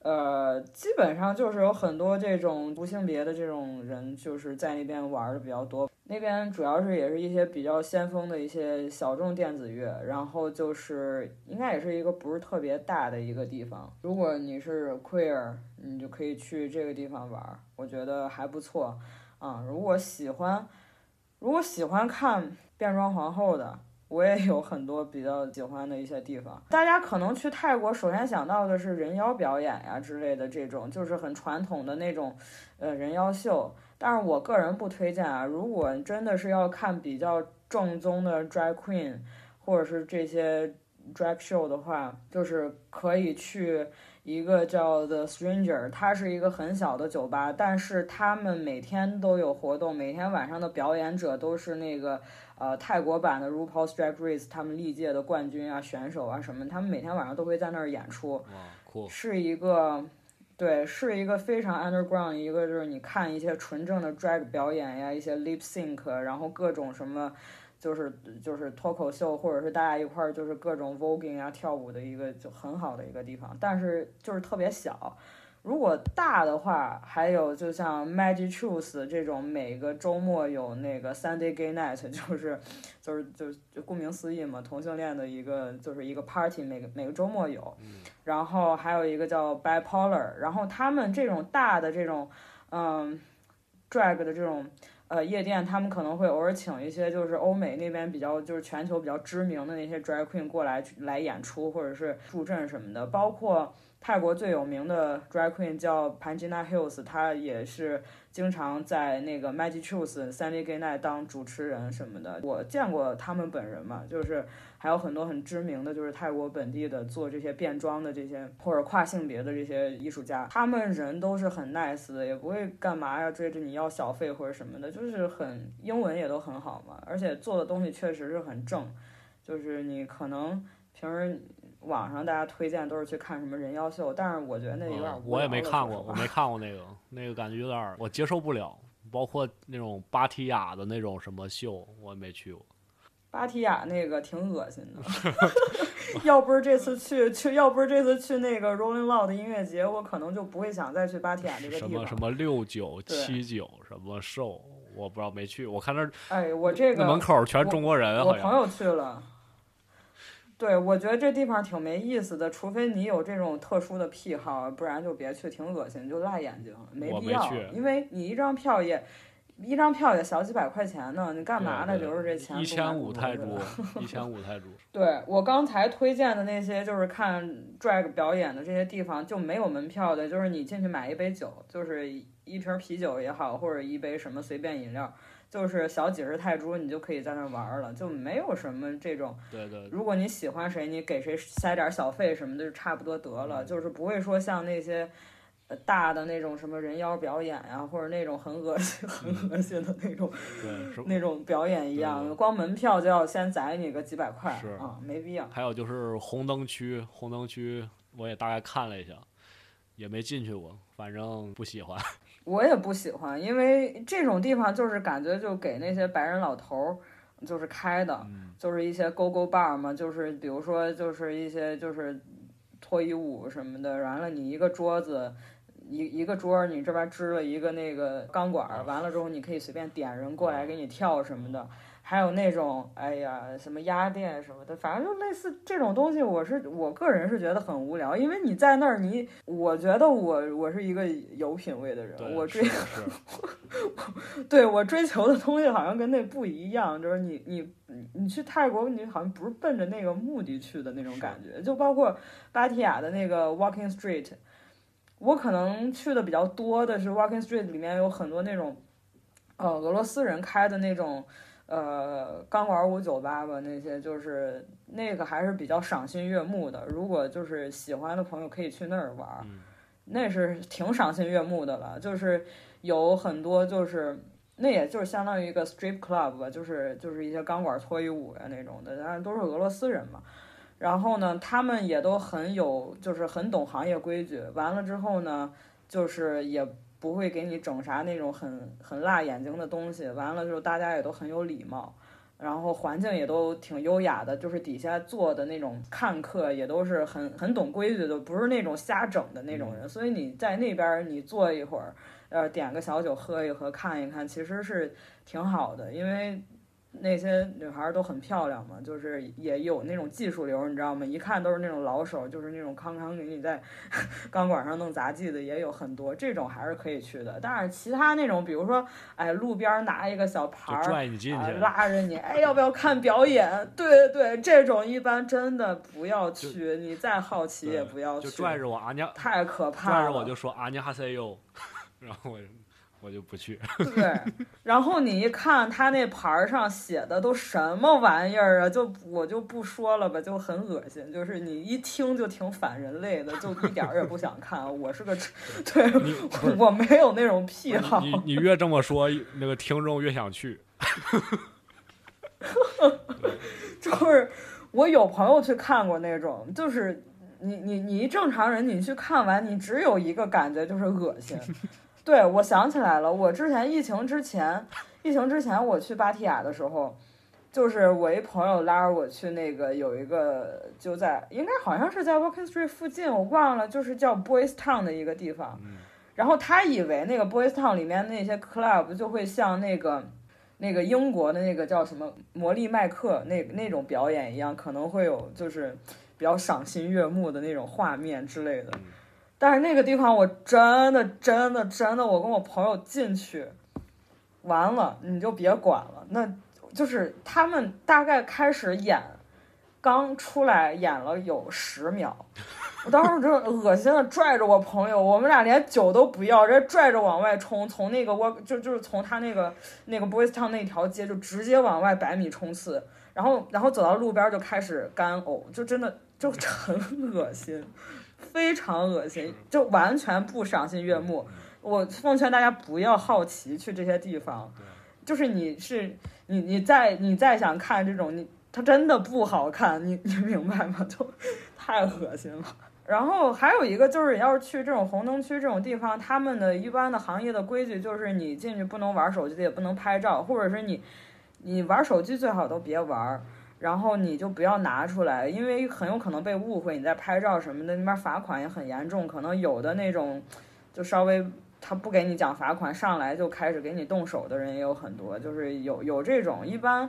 呃，基本上就是有很多这种无性别的这种人，就是在那边玩的比较多。那边主要是也是一些比较先锋的一些小众电子乐，然后就是应该也是一个不是特别大的一个地方。如果你是 queer，你就可以去这个地方玩，我觉得还不错啊、如果喜欢，如果喜欢看变装皇后的，我也有很多比较喜欢的一些地方。大家可能去泰国，首先想到的是人妖表演呀之类的这种，就是很传统的那种，呃，人妖秀。但是我个人不推荐啊。如果真的是要看比较正宗的 drag queen，或者是这些 drag show 的话，就是可以去一个叫 The Stranger，它是一个很小的酒吧，但是他们每天都有活动，每天晚上的表演者都是那个呃泰国版的 RuPaul's Drag Race 他们历届的冠军啊、选手啊什么，他们每天晚上都会在那儿演出，哇，酷，是一个。对，是一个非常 underground，一个就是你看一些纯正的 drag 表演呀，一些 lip sync，然后各种什么，就是就是脱口秀，或者是大家一块儿就是各种 voguing 啊跳舞的一个就很好的一个地方，但是就是特别小。如果大的话，还有就像 Magic Truth 这种，每个周末有那个 Sunday Gay Night，就是就是就是就顾名思义嘛，同性恋的一个就是一个 party，每个每个周末有。然后还有一个叫 Bipolar，然后他们这种大的这种嗯 drag 的这种呃夜店，他们可能会偶尔请一些就是欧美那边比较就是全球比较知名的那些 drag queen 过来来演出或者是助阵什么的，包括。泰国最有名的 drag queen 叫 Panjina Hills，她也是经常在那个 Magic Truth、Sunday Gay Night 当主持人什么的。我见过他们本人嘛，就是还有很多很知名的，就是泰国本地的做这些变装的这些或者跨性别的这些艺术家，他们人都是很 nice 的，也不会干嘛呀追着你要小费或者什么的，就是很英文也都很好嘛，而且做的东西确实是很正，就是你可能平时。网上大家推荐都是去看什么人妖秀，但是我觉得那有点无嗯我也没看过，我没看过那个，那个感觉有点儿我接受不了。包括那种芭提雅的那种什么秀，我也没去过。芭提雅那个挺恶心的，要不是这次去去，要不是这次去那个 Rolling Loud 音乐节，我可能就不会想再去芭提雅这个地方。什么什么六九七九什么寿，我不知道没去。我看那儿哎，我这个那门口全是中国人，我好像。朋友去了。对，我觉得这地方挺没意思的，除非你有这种特殊的癖好，不然就别去，挺恶心，就辣眼睛，没必要。因为你一张票也，一张票也小几百块钱呢，你干嘛呢？对留着这钱一千五泰铢，一千五泰铢。对我刚才推荐的那些，就是看 drag 表演的这些地方就没有门票的，就是你进去买一杯酒，就是一瓶啤酒也好，或者一杯什么随便饮料，就是小几十泰铢，你就可以在那儿玩了，就没有什么这种。对对，如果你喜欢谁，你给谁塞点小费什么的，就差不多得了，就是不会说像那些。呃大的那种什么人妖表演呀、或者那种很恶心、很恶心的那种。那种表演一样，光门票就要先宰你个几百块是啊，没必要。还有就是红灯区，红灯区我也大概看了一下，也没进去过，反正不喜欢。我也不喜欢，因为这种地方就是感觉就给那些白人老头儿就是开的，嗯，就是一些 go go bar 嘛，就是比如说就是一些就是脱衣舞什么的，完了你一个桌子。一一个桌儿，你这边支了一个那个钢管儿，完了之后你可以随便点人过来给你跳什么的，还有那种哎呀什么鸭店什么的，反正就类似这种东西，我是我个人是觉得很无聊，因为你在那儿你，我觉得我我是一个有品位的人，我追对我追求的东西好像跟那不一样，就是你你你你去泰国，你好像不是奔着那个目的去的那种感觉，就包括芭提雅的那个 Walking Street，我可能去的比较多的是 Walking Street 里面有很多那种，呃，俄罗斯人开的那种。呃，钢管舞酒吧吧，那些就是那个还是比较赏心悦目的。如果就是喜欢的朋友，可以去那儿玩儿。嗯那是挺赏心悦目的了，就是有很多就是那也就是相当于一个 strip club 吧，就是就是一些钢管脱衣舞呀那种的，当然都是俄罗斯人嘛。然后呢，他们也都很有，就是很懂行业规矩。完了之后呢，就是也不会给你整啥那种很很辣眼睛的东西。完了之后，大家也都很有礼貌。然后环境也都挺优雅的，就是底下坐的那种看客也都是很很懂规矩的，不是那种瞎整的那种人。所以你在那边儿你坐一会儿，呃，点个小酒喝一喝，看一看，其实是挺好的，因为。那些女孩儿都很漂亮嘛，就是也有那种技术流，你知道吗？一看都是那种老手，就是那种康康给你在 钢管上弄杂技的也有很多，这种还是可以去的。但是其他那种，比如说，哎，路边儿拿一个小牌儿，拽你进去，啊拉着你，哎，要不要看表演？对对对，这种一般真的不要去，你再好奇也不要去，拽着我阿娘，太可怕了。拽着我就说阿娘哈塞哟，然后我就我就不去。对，然后你一看他那牌儿上写的都什么玩意儿啊，就我就不说了吧，就很恶心，就是你一听就挺反人类的，就一点儿也不想看。我是个，对我没有那种癖好。你你越这么说，那个听众越想去。就是我有朋友去看过那种，就是你你你一正常人，你去看完，你只有一个感觉就是恶心。对，我想起来了，我之前疫情之前，疫情之前我去芭提雅的时候，就是我一朋友拉着我去那个有一个就在应该好像是在 Walking Street 附近，我忘了，就是叫 Boys Town 的一个地方。嗯然后他以为那个 Boys Town 里面那些 club 就会像那个那个英国的那个叫什么魔力麦克那那种表演一样，可能会有就是比较赏心悦目的那种画面之类的。但是那个地方我真的真的真的，我跟我朋友进去，完了你就别管了，那就是他们大概开始演，刚出来演了有十秒。我当时真的恶心的拽着我朋友，我们俩连酒都不要，直接拽着往外冲，从那个我就就是从他那个那个 Boys Town 那条街就直接往外百米冲刺，然后然后走到路边就开始干呕，就真的就很 恶心，非常恶心，就完全不赏心悦目。我奉劝大家不要好奇去这些地方，就是你是你你再你再想看这种你。它真的不好看，你你明白吗？就太恶心了。然后还有一个就是，要是去这种红灯区这种地方，他们的一般的行业的规矩就是，你进去不能玩手机，也不能拍照，或者是你你玩手机最好都别玩，然后你就不要拿出来，因为很有可能被误会你在拍照什么的，那边罚款也很严重，可能有的那种就稍微他不给你讲罚款，上来就开始给你动手的人也有很多，就是有有这种一般。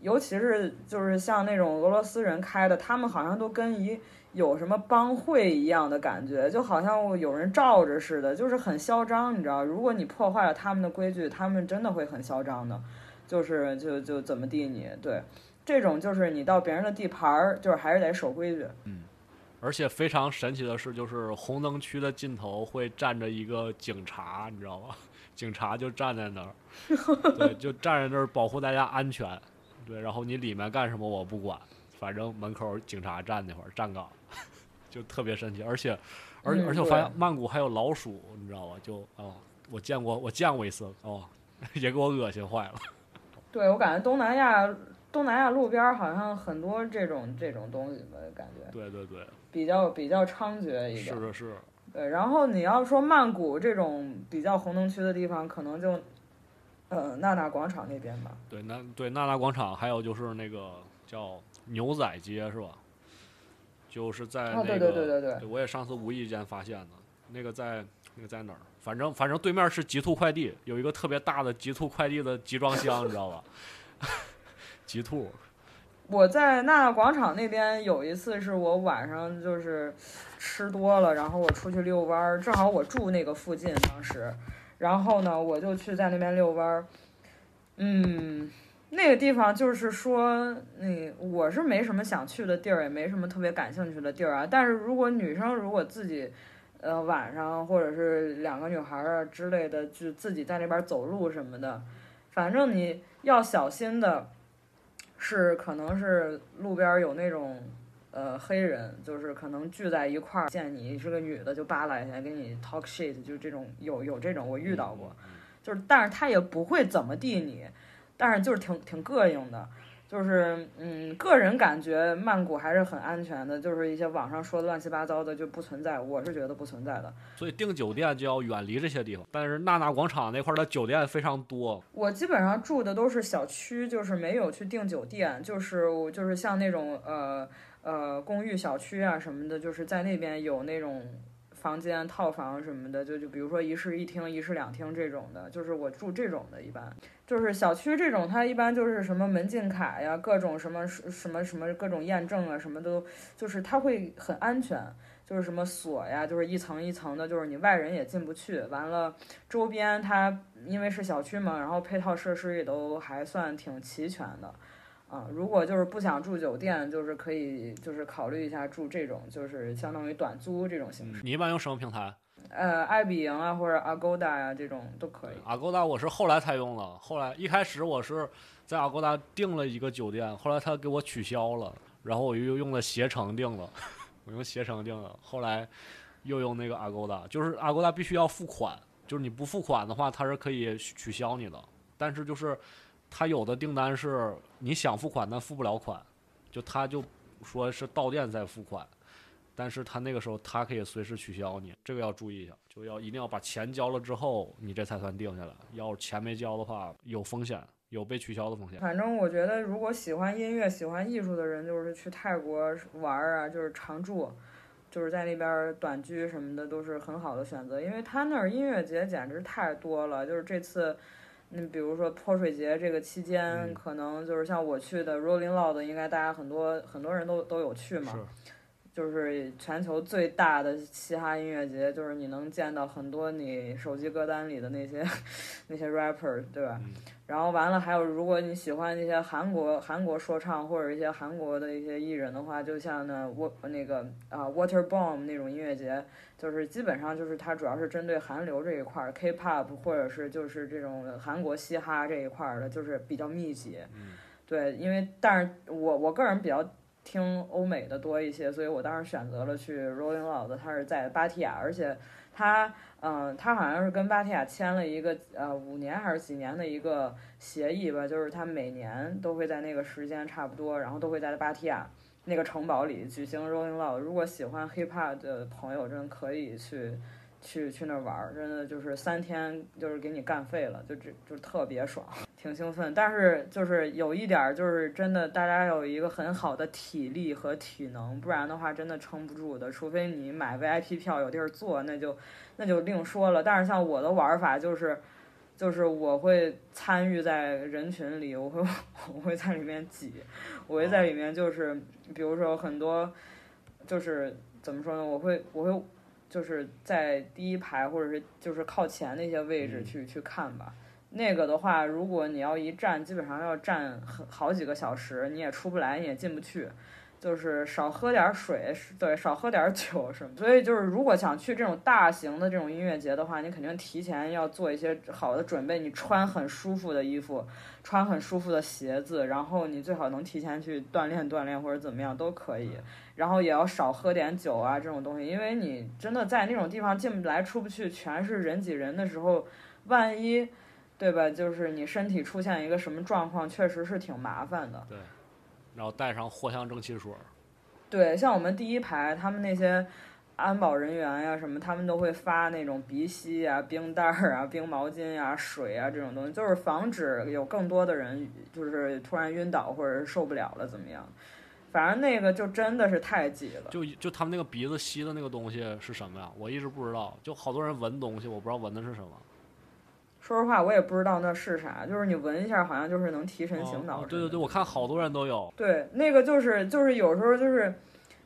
尤其是就是像那种俄罗斯人开的，他们好像都跟一有什么帮会一样的感觉，就好像有人罩着似的，就是很嚣张，你知道？如果你破坏了他们的规矩，他们真的会很嚣张的，就是就就怎么地你对，这种就是你到别人的地盘儿，就是还是得守规矩。嗯而且非常神奇的是，就是红灯区的尽头会站着一个警察，你知道吗？警察就站在那儿，对，就站在那儿保护大家安全。对，然后你里面干什么我不管，反正门口警察站那会儿站岗，就特别神奇。而且，而嗯而且我发现曼谷还有老鼠，你知道吧？就哦，我见过，我见过一次，哦，也给我恶心坏了。对我感觉东南亚东南亚路边好像很多这种这种东西吧，感觉对对对，比较比较猖獗一点。是是是，对，然后你要说曼谷这种比较红灯区的地方，可能就，呃，娜娜广场那边吧。对，那对娜娜广场，还有就是那个叫牛仔街是吧？就是在那哦，个，对对对对对，我也上次无意间发现的，那个在那个在哪儿？反正反正对面是极兔快递，有一个特别大的极兔快递的集装箱，你知道吧？极兔，我在娜娜广场那边有一次是我晚上就是吃多了，然后我出去遛弯儿，正好我住那个附近当时，然后呢我就去在那边遛弯儿，嗯。那个地方就是说，那我是没什么想去的地儿，也没什么特别感兴趣的地儿啊。但是如果女生如果自己，呃，晚上或者是两个女孩儿啊之类的，就自己在那边走路什么的，反正你要小心的，是可能是路边儿有那种呃黑人，就是可能聚在一块儿，见你是个女的就扒拉一下，跟你 talk shit，就这种有有这种我遇到过，就是但是他也不会怎么地你，但是就是挺挺膈应的。就是嗯，个人感觉曼谷还是很安全的，就是一些网上说的乱七八糟的就不存在，我是觉得不存在的。所以订酒店就要远离这些地方。但是娜娜广场那块儿的酒店非常多，我基本上住的都是小区，就是没有去订酒店，就是我就是像那种呃呃公寓小区啊什么的，就是在那边有那种房间套房什么的，就就比如说一室一厅、一室两厅这种的，就是我住这种的，一般就是小区这种，它一般就是什么门禁卡呀，各种什么什么什么各种验证啊，什么都就是它会很安全。就是什么锁呀，就是一层一层的，就是你外人也进不去。完了，周边它因为是小区嘛，然后配套设施也都还算挺齐全的。啊，如果就是不想住酒店，就是可以就是考虑一下住这种，就是相当于短租这种形式。你一般用什么平台？呃，爱彼迎啊，或者 Agoda 呀、这种都可以。阿勾达我是后来才用的，后来一开始我是在阿勾达订了一个酒店，后来他给我取消了，然后我又用了携程订了，我用携程订了，后来又用那个阿勾达，就是阿勾达必须要付款，就是你不付款的话，它是可以取消你的，但是就是他有的订单是你想付款但付不了款，就他就说是到店再付款。但是他那个时候，他可以随时取消你，这个要注意一下，就要一定要把钱交了之后，你这才算定下来。要是钱没交的话，有风险，有被取消的风险。反正我觉得，如果喜欢音乐、喜欢艺术的人，就是去泰国玩儿啊，就是常住，就是在那边短居什么的，都是很好的选择。因为他那儿音乐节简直太多了，就是这次，嗯，比如说泼水节这个期间，嗯可能就是像我去的 Rolling Loud，应该大家很多很多人都都有去嘛。就是全球最大的嘻哈音乐节，就是你能见到很多你手机歌单里的那些 那些 rapper，对吧？嗯然后完了，还有如果你喜欢那些韩国韩国说唱或者一些韩国的一些艺人的话，就像呢 wa 那个啊 Water Bomb 那种音乐节，就是基本上就是它主要是针对韩流这一块儿，K-pop 或者是就是这种韩国嘻哈这一块儿的，就是比较密集。嗯对，因为但是我我个人比较听欧美的多一些，所以我当时选择了去 Rolling Loud，它是在芭提雅，而且他嗯、他好像是跟巴提雅签了一个呃五年还是几年的一个协议吧，就是他每年都会在那个时间差不多，然后都会在巴提雅。那个城堡里举行 Rolling Loud。如果喜欢 hip hop 的朋友，真的可以去去去那玩儿，真的就是三天就是给你干废了，就这就特别爽，挺兴奋。但是就是有一点儿就是真的，大家有一个很好的体力和体能，不然的话真的撑不住的。除非你买 VIP 票有地儿坐，那就那就另说了。但是像我的玩法就是。就是我会参与在人群里，我会我会在里面挤，我会在里面就是，比如说很多，就是怎么说呢？我会我会就是在第一排或者是就是靠前那些位置嗯去、去看吧。那个的话，如果你要一站，基本上要站很好几个小时，你也出不来，你也进不去。就是少喝点水，对，少喝点酒什么。所以就是，如果想去这种大型的这种音乐节的话，你肯定提前要做一些好的准备。你穿很舒服的衣服，穿很舒服的鞋子，然后你最好能提前去锻炼锻炼或者怎么样都可以。然后也要少喝点酒啊这种东西，因为你真的在那种地方进不来出不去，全是人挤人的时候，万一，对吧？就是你身体出现一个什么状况，确实是挺麻烦的。对然后带上藿香正气水儿，对，像我们第一排，他们那些安保人员呀什么，他们都会发那种鼻吸啊、冰袋儿啊、冰毛巾呀、水啊这种东西，就是防止有更多的人就是突然晕倒或者是受不了了怎么样。反正那个就真的是太挤了。就就他们那个鼻子吸的那个东西是什么呀？我一直不知道，就好多人闻东西，我不知道闻的是什么。说实话，我也不知道那是啥，就是你闻一下，好像就是能提神醒脑、哦对对对，我看好多人都有。对，那个就是就是有时候就是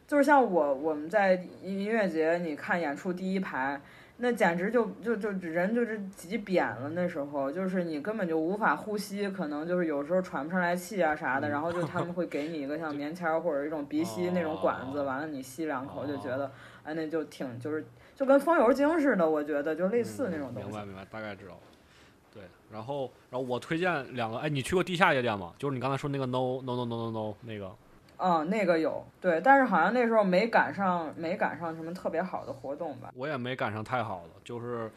就是像我我们在音乐节，你看演出第一排，那简直就就就人就是挤扁了。那时候就是你根本就无法呼吸，可能就是有时候喘不上来气啊啥的。嗯然后就他们 会给你一个像棉签儿或者一种鼻吸那种管子，哦完了你吸两口就觉哦得哎那就挺就是就跟风油精似的，我觉得就类似那种东西。嗯明白明白，大概知道。对，然后然后我推荐两个，哎，你去过地下夜店吗？就是你刚才说那个 no no no no no no 那个，嗯，那个有对，但是好像那时候没赶上没赶上什么特别好的活动吧。我也没赶上太好的，就是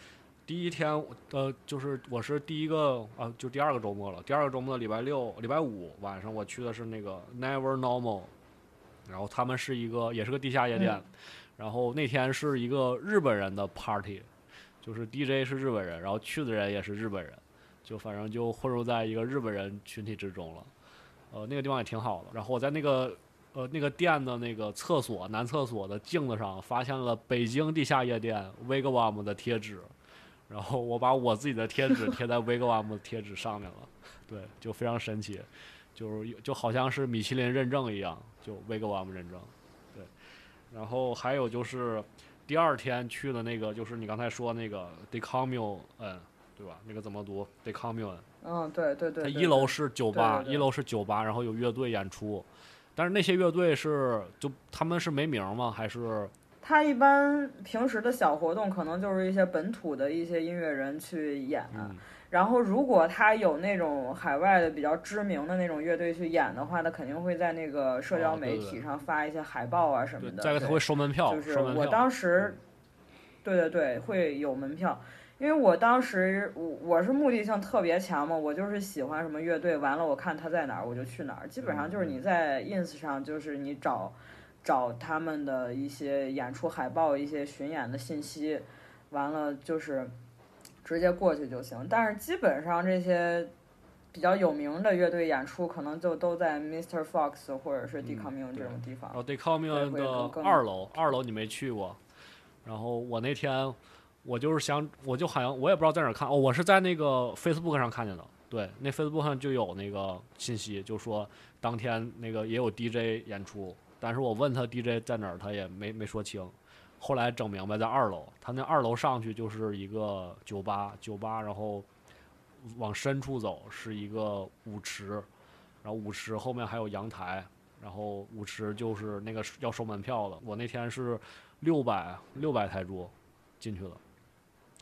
第一天，呃，就是我是第一个啊，就第二个周末了。第二个周末的礼拜六、礼拜五晚上，我去的是那个 Never Normal，然后他们是一个也是个地下夜店，嗯然后那天是一个日本人的 party，就是 DJ 是日本人，然后去的人也是日本人，就反正就混入在一个日本人群体之中了。呃，那个地方也挺好的。然后我在那个呃那个店的那个厕所男厕所的镜子上发现了北京地下夜店 Wigwam 的贴纸，然后我把我自己的贴纸贴在 Wigwam 的贴纸上面了，对，就非常神奇，就是就好像是米其林认证一样，就 Wigwam 认证，对。然后还有就是第二天去的那个，就是你刚才说那个 Decommu，嗯，对吧？那个怎么读？The Commune 嗯，对对对它一楼是酒吧，一楼是酒吧，然后有乐队演出，但是那些乐队是就他们是没名吗？还是他一般平时的小活动，可能就是一些本土的一些音乐人去演。嗯然后，如果他有那种海外的比较知名的那种乐队去演的话，他肯定会在那个社交媒体上发一些海报啊什对么，的。再一个他会收门票，就是。我当时，对对对，会有门票，因为我当时我我是目的性特别强嘛，我就是喜欢什么乐队，完了我看他在哪儿我就去哪儿，基本上就是你在 ins 上就是你找找他们的一些演出海报、一些巡演的信息，完了就是直接过去就行。但是基本上这些。比较有名的乐队演出，可能就都在 Mr. Fox 或者是 d e c o m m u n 对这种地方然。后 d e c o m m u n 对会的二楼，二楼你没去过。然后我那天我就是想，我就好像我也不知道在哪儿看，哦，我是在那个 Facebook 上看见的。对，那 Facebook 上就有那个信息，就说当天那个也有 DJ 演出，但是我问他 DJ 在哪儿，他也没没说清。后来整明白在二楼，他那二楼上去就是一个酒吧，酒吧然后往深处走是一个舞池，然后舞池后面还有阳台，然后舞池就是那个要收门票的。我那天是六百六百泰铢进去了，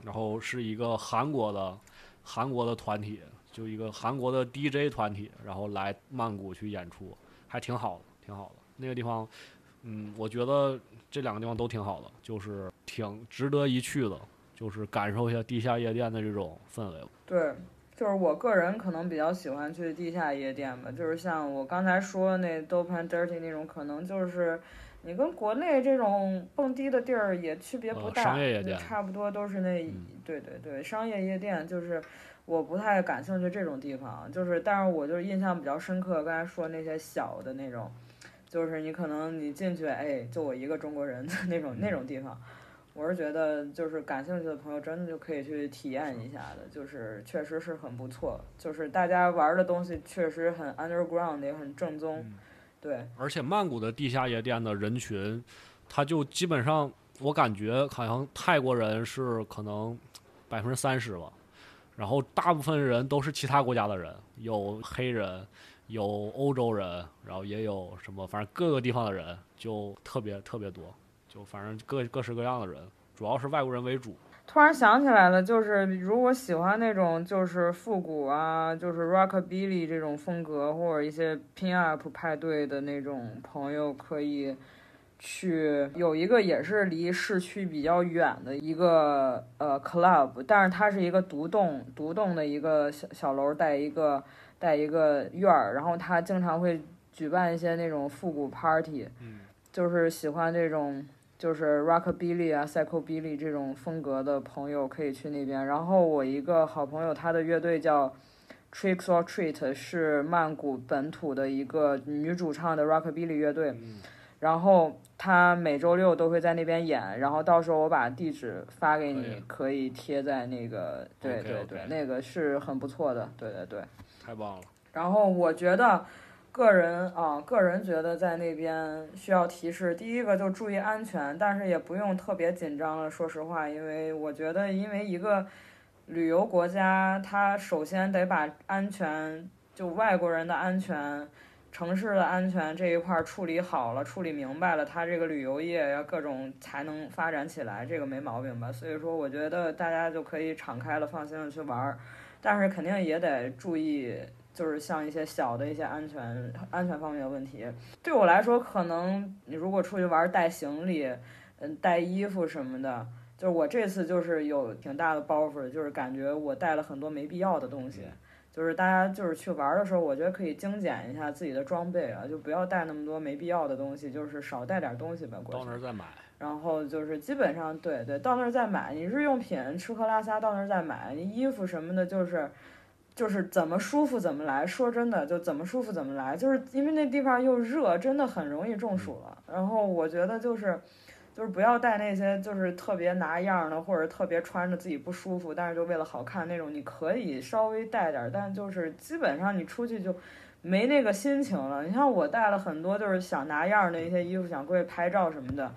然后是一个韩国的韩国的团体，就一个韩国的 DJ 团体，然后来曼谷去演出，还挺好的，挺好的。那个地方，嗯，我觉得这两个地方都挺好的，就是挺值得一去的，就是感受一下地下夜店的这种氛围。对，就是我个人可能比较喜欢去地下夜店吧，就是像我刚才说那 Dope and Dirty 那种，可能就是你跟国内这种蹦迪的地儿也区别不呃大，就商业夜店差不多都是那，嗯。对对对，商业夜店就是我不太感兴趣这种地方，就是但是我就是印象比较深刻，刚才说那些小的那种，就是你可能你进去，哎，就我一个中国人的那种那种地方。我是觉得，就是感兴趣的朋友真的就可以去体验一下的，就是确实是很不错，就是大家玩的东西确实很 underground，也很正宗，嗯对，而且曼谷的地下夜店的人群，他就基本上我感觉好像泰国人是可能百分之三十吧，然后大部分人都是其他国家的人，有黑人，有欧洲人，然后也有什么，反正各个地方的人就特别特别多，就反正各各式各样的人，主要是外国人为主。突然想起来了，就是如果喜欢那种就是复古啊，就是 rockabilly 这种风格，或者一些 pin up 派对的那种朋友，可以去有一个也是离市区比较远的一个呃 club，但是它是一个独栋独栋的一个小小楼，带一个带一个院儿，然后它经常会举办一些那种复古 party，嗯。就是喜欢这种就是 rockabilly 啊、psychobilly 这种风格的朋友可以去那边。然后我一个好朋友，他的乐队叫 Tricks or Treat，是曼谷本土的一个女主唱的 rockabilly 乐队。嗯然后他每周六都会在那边演，然后到时候我把地址发给你，可以贴在那个，对对对，那个是很不错的，对对对。太棒了。然后我觉得，个人啊，个人觉得在那边需要提示，第一个就注意安全，但是也不用特别紧张了。说实话，因为我觉得，因为一个旅游国家，它首先得把安全，就外国人的安全。城市的安全这一块处理好了，处理明白了，它这个旅游业呀各种才能发展起来，这个没毛病吧？所以说，我觉得大家就可以敞开了、放心的去玩儿，但是肯定也得注意就是像一些小的一些安全安全方面的问题，对我来说，可能你如果出去玩带行李，嗯，带衣服什么的，就是我这次就是有挺大的包袱的，就是感觉我带了很多没必要的东西。就是大家就是去玩的时候，我觉得可以精简一下自己的装备啊，就不要带那么多没必要的东西，就是少带点东西吧。过去到那儿再买。然后就是基本上对对，到那儿再买。你日用品吃喝拉撒到那儿再买，你衣服什么的，就是就是怎么舒服怎么来。说真的，就怎么舒服怎么来，就是因为那地方又热，真的很容易中暑了。然后我觉得就是。就是不要带那些就是特别拿样的，或者特别穿着自己不舒服，但是就为了好看那种。你可以稍微带点儿，但就是基本上你出去就没那个心情了。你像我带了很多就是想拿样的一些衣服，想过去拍照什么的，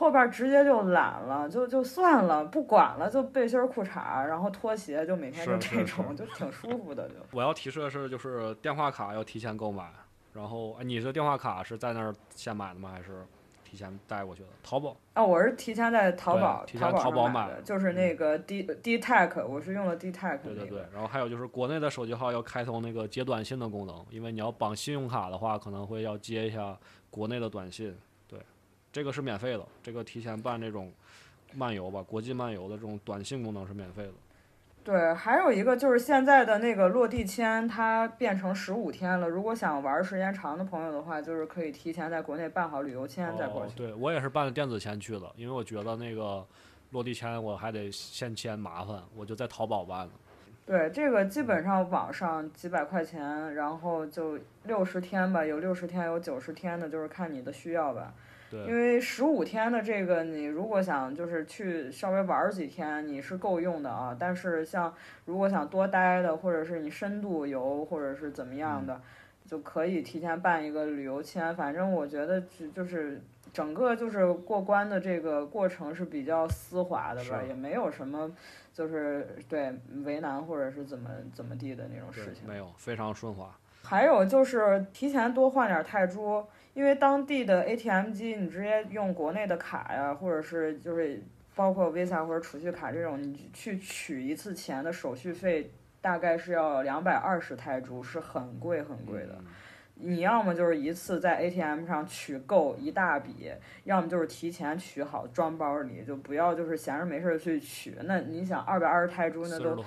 后边直接就懒了，就就算了，不管了，就背心儿裤衩，然后拖鞋，就每天就这种，就挺舒服的就。我要提示的是，就是电话卡要提前购买。然后，哎，你这电话卡是在那儿先买的吗？还是提前带过去的？淘宝。啊，我是提前在淘宝对提前淘宝淘宝买上买的，就是那个 D D Tech，我是用了 D Tech 对对对。，然后还有就是国内的手机号要开通那个接短信的功能，因为你要绑信用卡的话，可能会要接一下国内的短信。对，这个是免费的，这个提前办这种漫游吧，国际漫游的这种短信功能是免费的。对，还有一个就是现在的那个落地签，它变成十五天了。如果想玩时间长的朋友的话，就是可以提前在国内办好旅游签再过去。哦对我也是办的电子签去的，因为我觉得那个落地签我还得现签麻烦，我就在淘宝办的。对，这个基本上网上几百块钱，然后就六十天吧，有六十天，有九十天的，就是看你的需要吧。因，为十五天的这个，你如果想就是去稍微玩儿几天，你是够用的啊。但是像如果想多待的，或者是你深度游，或者是怎么样的，就可以提前办一个旅游签。反正我觉得就就是整个就是过关的这个过程是比较丝滑的吧，也没有什么就是对为难或者是怎么怎么地的那种事情。没有，非常顺滑。还有就是提前多换点泰铢，因为当地的 ATM 机你直接用国内的卡呀，或者是就是包括 Visa 或者储蓄卡这种，你去取一次钱的手续费大概是要两百二十泰铢，是很贵很贵的。嗯你要么就是一次在 ATM 上取够一大笔，要么就是提前取好装包里，就不要就是闲着没事儿去取。那你想二百二十泰铢，那都。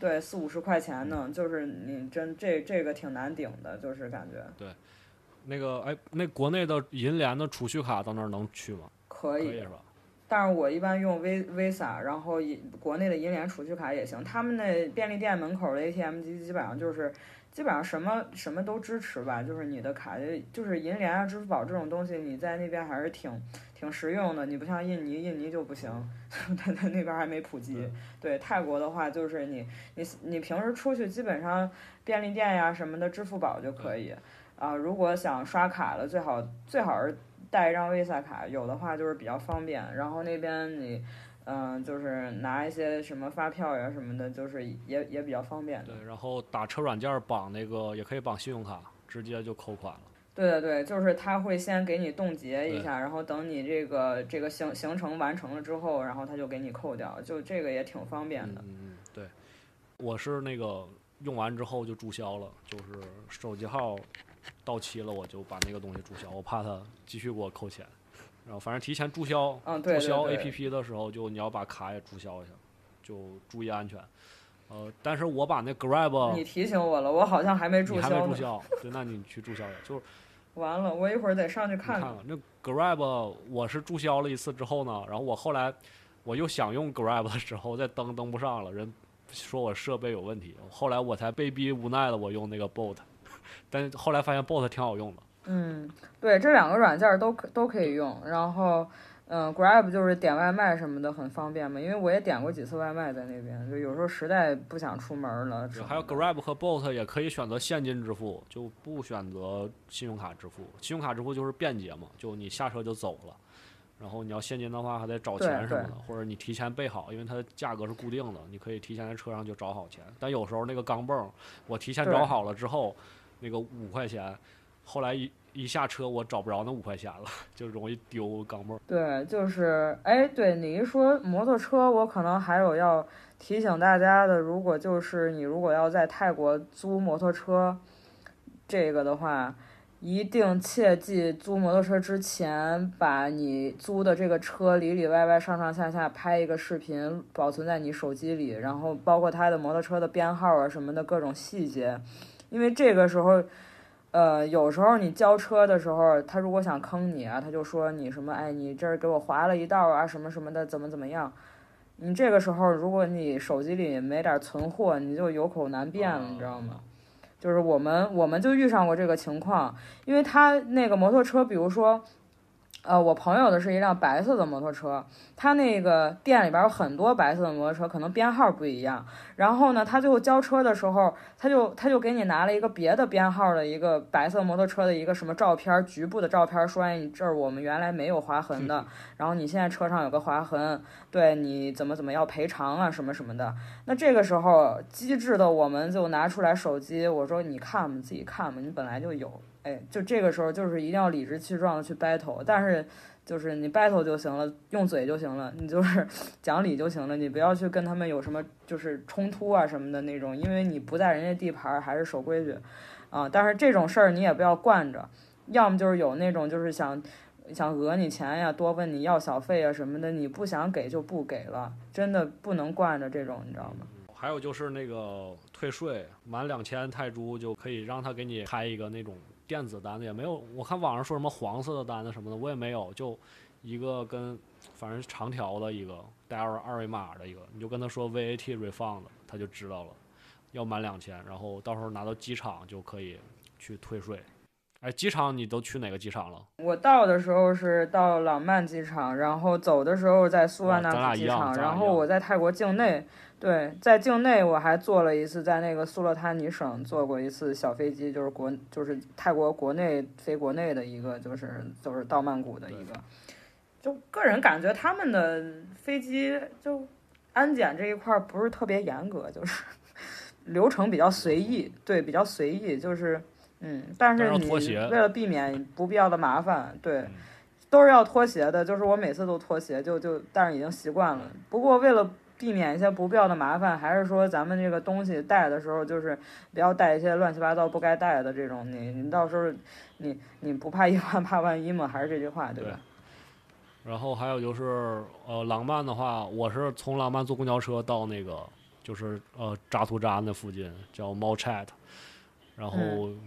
对四五十块钱呢，就是你真这这个挺难顶的，就是感觉那个哎，那国内的银联的储蓄卡到那儿能去吗？可以。可以是吧？但是我一般用 V Visa，然后银国内的银联储蓄卡也行。他们那便利店门口的 ATM 机基本上就是，基本上什么什么都支持吧。就是你的卡，就是银联啊、支付宝这种东西，你在那边还是挺挺实用的。你不像印尼，印尼就不行，它它那边还没普及。对泰国的话，就是你你你平时出去基本上便利店呀什么的，支付宝就可以。啊，如果想刷卡了，最好最好是带一张 Visa 卡，有的话就是比较方便。然后那边你，嗯、就是拿一些什么发票呀什么的，就是也也比较方便的。对，然后打车软件儿绑那个也可以绑信用卡，直接就扣款了。对对对，就是他会先给你冻结一下，然后等你这个这个行行程完成了之后，然后他就给你扣掉，就这个也挺方便的。嗯嗯，对，我是那个用完之后就注销了，就是手机号到期了，我就把那个东西注销，我怕他继续给我扣钱。然后反正提前注销，嗯，对注销。APP 的时候，就你要把卡也注销一下，就注意安全。呃，但是我把那 Grab 你提醒我了，我好像还没注销还没销。注销，对，那你去注销一下。就是完了，我一会儿得上去你看看看那 Grab，我是注销了一次之后呢，然后我后来我又想用 Grab 的时候，再登登不上了，人说我设备有问题，后来我才被逼无奈的我用那个 Bot，但是后来发现 Bot 挺好用的。嗯，对，这两个软件儿都可都可以用。然后，嗯，Grab 就是点外卖什么的很方便嘛，因为我也点过几次外卖在那边，就有时候实在不想出门儿了。还有 Grab 和 Bot 也可以选择现金支付，就不选择信用卡支付。信用卡支付就是便捷嘛，就你下车就走了。然后你要现金的话，还得找钱什么的，或者你提前备好，因为它的价格是固定的，你可以提前在车上就找好钱。但有时候那个钢镚儿，我提前找好了之后，那个五块钱，后来一一下车我找不着那五块钱了，就容易丢钢镚儿。对，就是，哎，对你一说摩托车，我可能还有要提醒大家的，如果就是你如果要在泰国租摩托车，这个的话，一定切记租摩托车之前，把你租的这个车里里外外上上下下拍一个视频，保存在你手机里，然后包括它的摩托车的编号啊什么的各种细节，因为这个时候。呃，有时候你交车的时候，他如果想坑你啊，他就说你什么，哎，你这儿给我划了一道啊，什么什么的，怎么怎么样。你这个时候，如果你手机里没点存货，你就有口难辩了，你知道吗？就是我们我们就遇上过这个情况，因为他那个摩托车，比如说，呃，我朋友的是一辆白色的摩托车，他那个店里边有很多白色的摩托车，可能编号不一样。然后呢，他最后交车的时候，他就他就给你拿了一个别的编号的一个白色摩托车的一个什么照片，局部的照片，说哎，你这儿我们原来没有划痕的，然后你现在车上有个划痕，对你怎么怎么要赔偿啊，什么什么的。那这个时候，机智的我们就拿出来手机，我说你看吧，你自己看吧，你本来就有。哎，就这个时候，就是一定要理直气壮的去 battle，但是就是你 battle 就行了，用嘴就行了，你就是 讲理就行了，你不要去跟他们有什么就是冲突啊什么的那种，因为你不在人家地盘儿，还是守规矩啊。但是这种事儿你也不要惯着，要么就是有那种就是想想讹你钱呀，多问你要小费啊什么的，你不想给就不给了，真的不能惯着这种，你知道吗？还有就是那个退税，满两千泰铢就可以让他给你开一个那种电子单子，也没有，我看网上说什么黄色的单子什么的，我也没有，就一个跟反正长条的一个带二二维码的一个，你就跟他说 VAT refund，他就知道了，要满两千，然后到时候拿到机场就可以去退税。哎，机场你都去哪个机场了？我到的时候是到朗曼机场，然后走的时候在苏万那哇咱俩一样普机场，然后我在泰国境内，对，在境内我还坐了一次，在那个苏勒他尼省坐过一次小飞机，就是国就是泰国国内飞国内的一个，就是就是到曼谷的一个，就个人感觉他们的飞机就安检这一块儿不是特别严格，就是 流程比较随意，对，比较随意，就是。嗯，但是你为了避免不必要的麻烦，对嗯，都是要脱鞋的。就是我每次都脱鞋，就就但是已经习惯了。不过为了避免一些不必要的麻烦，还是说咱们这个东西带的时候，就是不要带一些乱七八糟不该带的这种，你你到时候你你不怕 一万怕万一嘛，还是这句话，对吧？然后还有就是，呃，廊曼的话，我是从廊曼坐公交车到那个，就是呃扎图扎那附近叫猫 c h a t 然后嗯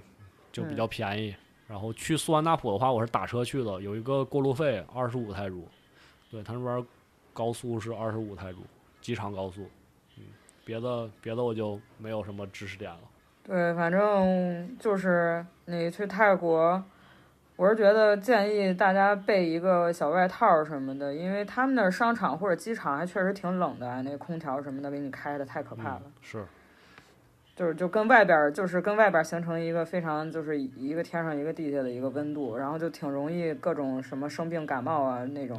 就比较便宜。然后去苏万纳普的话，我是打车去的，有一个过路费二十五泰铢，对他那边高速是二十五泰铢，机场高速。嗯，别的别的我就没有什么知识点了。对，反正就是你去泰国，我是觉得建议大家备一个小外套儿什么的，因为他们那儿商场或者机场还确实挺冷的，那空调什么的给你开的太可怕了。嗯、是，就是就跟外边儿就是跟外边儿形成一个非常就是一个天上一个地下的一个温度，然后就挺容易各种什么生病感冒啊那种。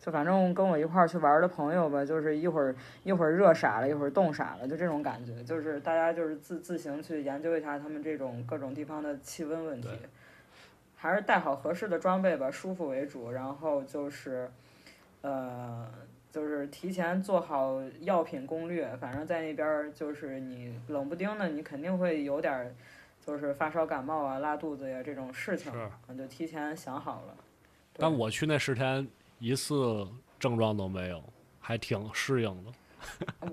就反正跟我一块儿去玩儿的朋友吧，就是一会儿一会儿热傻了，一会儿冻傻了，就这种感觉。就是大家就是自自行去研究一下他们这种各种地方的气温问题，还是带好合适的装备吧，舒服为主。然后就是，呃。就是提前做好药品攻略，反正在那边儿就是你冷不丁的，你肯定会有点儿，就是发烧感冒啊、拉肚子呀这种事情，是嗯就提前想好了。但我去那十天一次症状都没有，还挺适应的。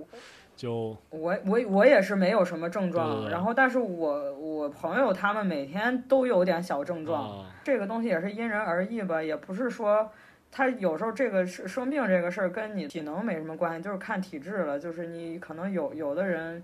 就我我我也是没有什么症状，对对对然后但是我我朋友他们每天都有点小症状，啊这个东西也是因人而异吧，也不是说。他有时候这个是生病这个事儿跟你体能没什么关系，就是看体质了。就是你可能有有的人，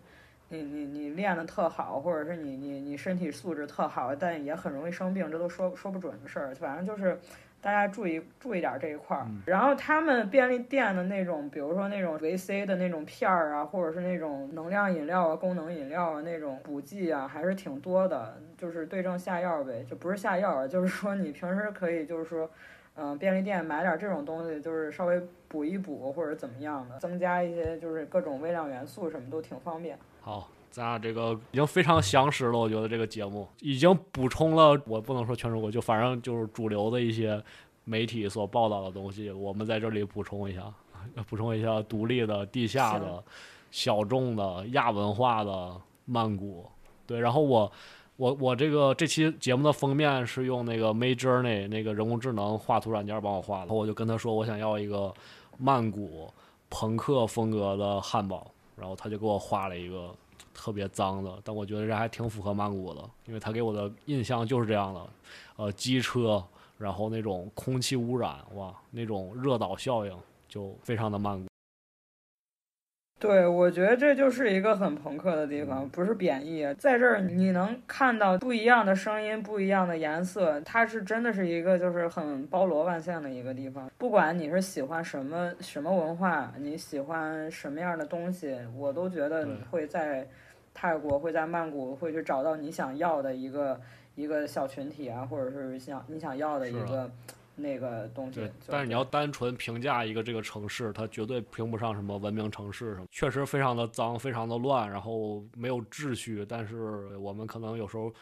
你你你练的特好，或者是你你你身体素质特好，但也很容易生病，这都说说不准的事儿。反正就是大家注意注意点儿这一块儿。嗯然后他们便利店的那种，比如说那种维 C 的那种片儿啊，或者是那种能量饮料啊、功能饮料啊那种补剂啊，还是挺多的。就是对症下药呗，就不是下药啊，就是说你平时可以就是说。嗯，便利店买点这种东西，就是稍微补一补或者怎么样的，增加一些就是各种微量元素，什么都挺方便。好，咱俩这个已经非常详实了，我觉得这个节目已经补充了，我不能说全中国，就反正就是主流的一些媒体所报道的东西，我们在这里补充一下，补充一下独立的、地下的、小众的、亚文化的曼谷。对，然后我。我我这个这期节目的封面是用那个 Mid Journey 那个人工智能画图软件帮我画的，我就跟他说我想要一个曼谷朋克风格的汉堡，然后他就给我画了一个特别脏的，但我觉得这还挺符合曼谷的，因为他给我的印象就是这样的，呃，机车，然后那种空气污染，哇，那种热岛效应就非常的曼谷。对，我觉得这就是一个很朋克的地方，不是贬义啊。在这儿你能看到不一样的声音、不一样的颜色，它是真的是一个就是很包罗万象的一个地方。不管你是喜欢什么什么文化，你喜欢什么样的东西，我都觉得你会在泰国、会在曼谷会去找到你想要的一个一个小群体啊，或者是想你想要的一个那个东西对。，但是你要单纯评价一个这个城市，它绝对评不上什么文明城市什么，确实非常的脏，非常的乱，然后没有秩序。但是我们可能有时候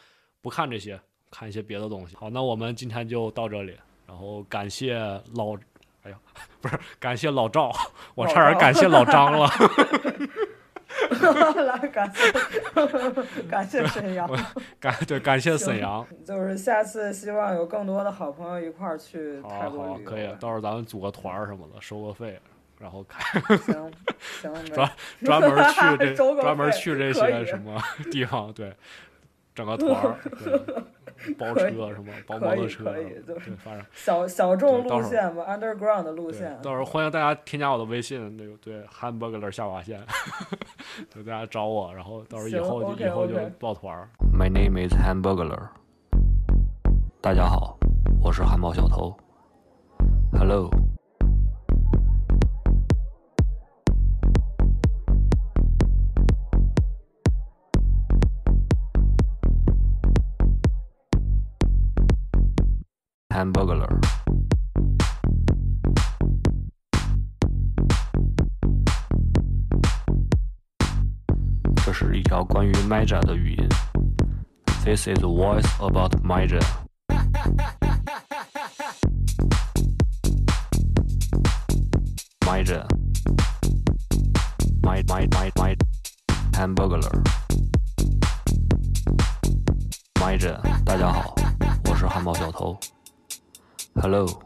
不看这些，看一些别的东西。好，那我们今天就到这里，然后感谢老，哎呀，不是感谢老赵，我差点感谢老张了。来感谢感谢沈阳。感对感谢沈阳，就是下次希望有更多的好朋友一块儿去好好泰国旅游。可以，到时候咱们组个团儿什么的，收个费，然后开行 行，专专门去这 专门去这些什么地方，对，整个团儿，对，包车是吗，包摩托车可以，就是对，反正小小众路线吧，underground 的路线，。到时候欢迎大家添加我的微信，那个对 hamburger 下划线，就大家找我，然后到时候以后就以后就报团儿。My name is Hamburglar。大家好，我是汉堡小偷。Hello。Hamburglar。这是一条关于 Maja 的语音。This is a voice about Maja. Maja. my my my my hamburger。麦着，大家好，我是汉堡小偷。Hello,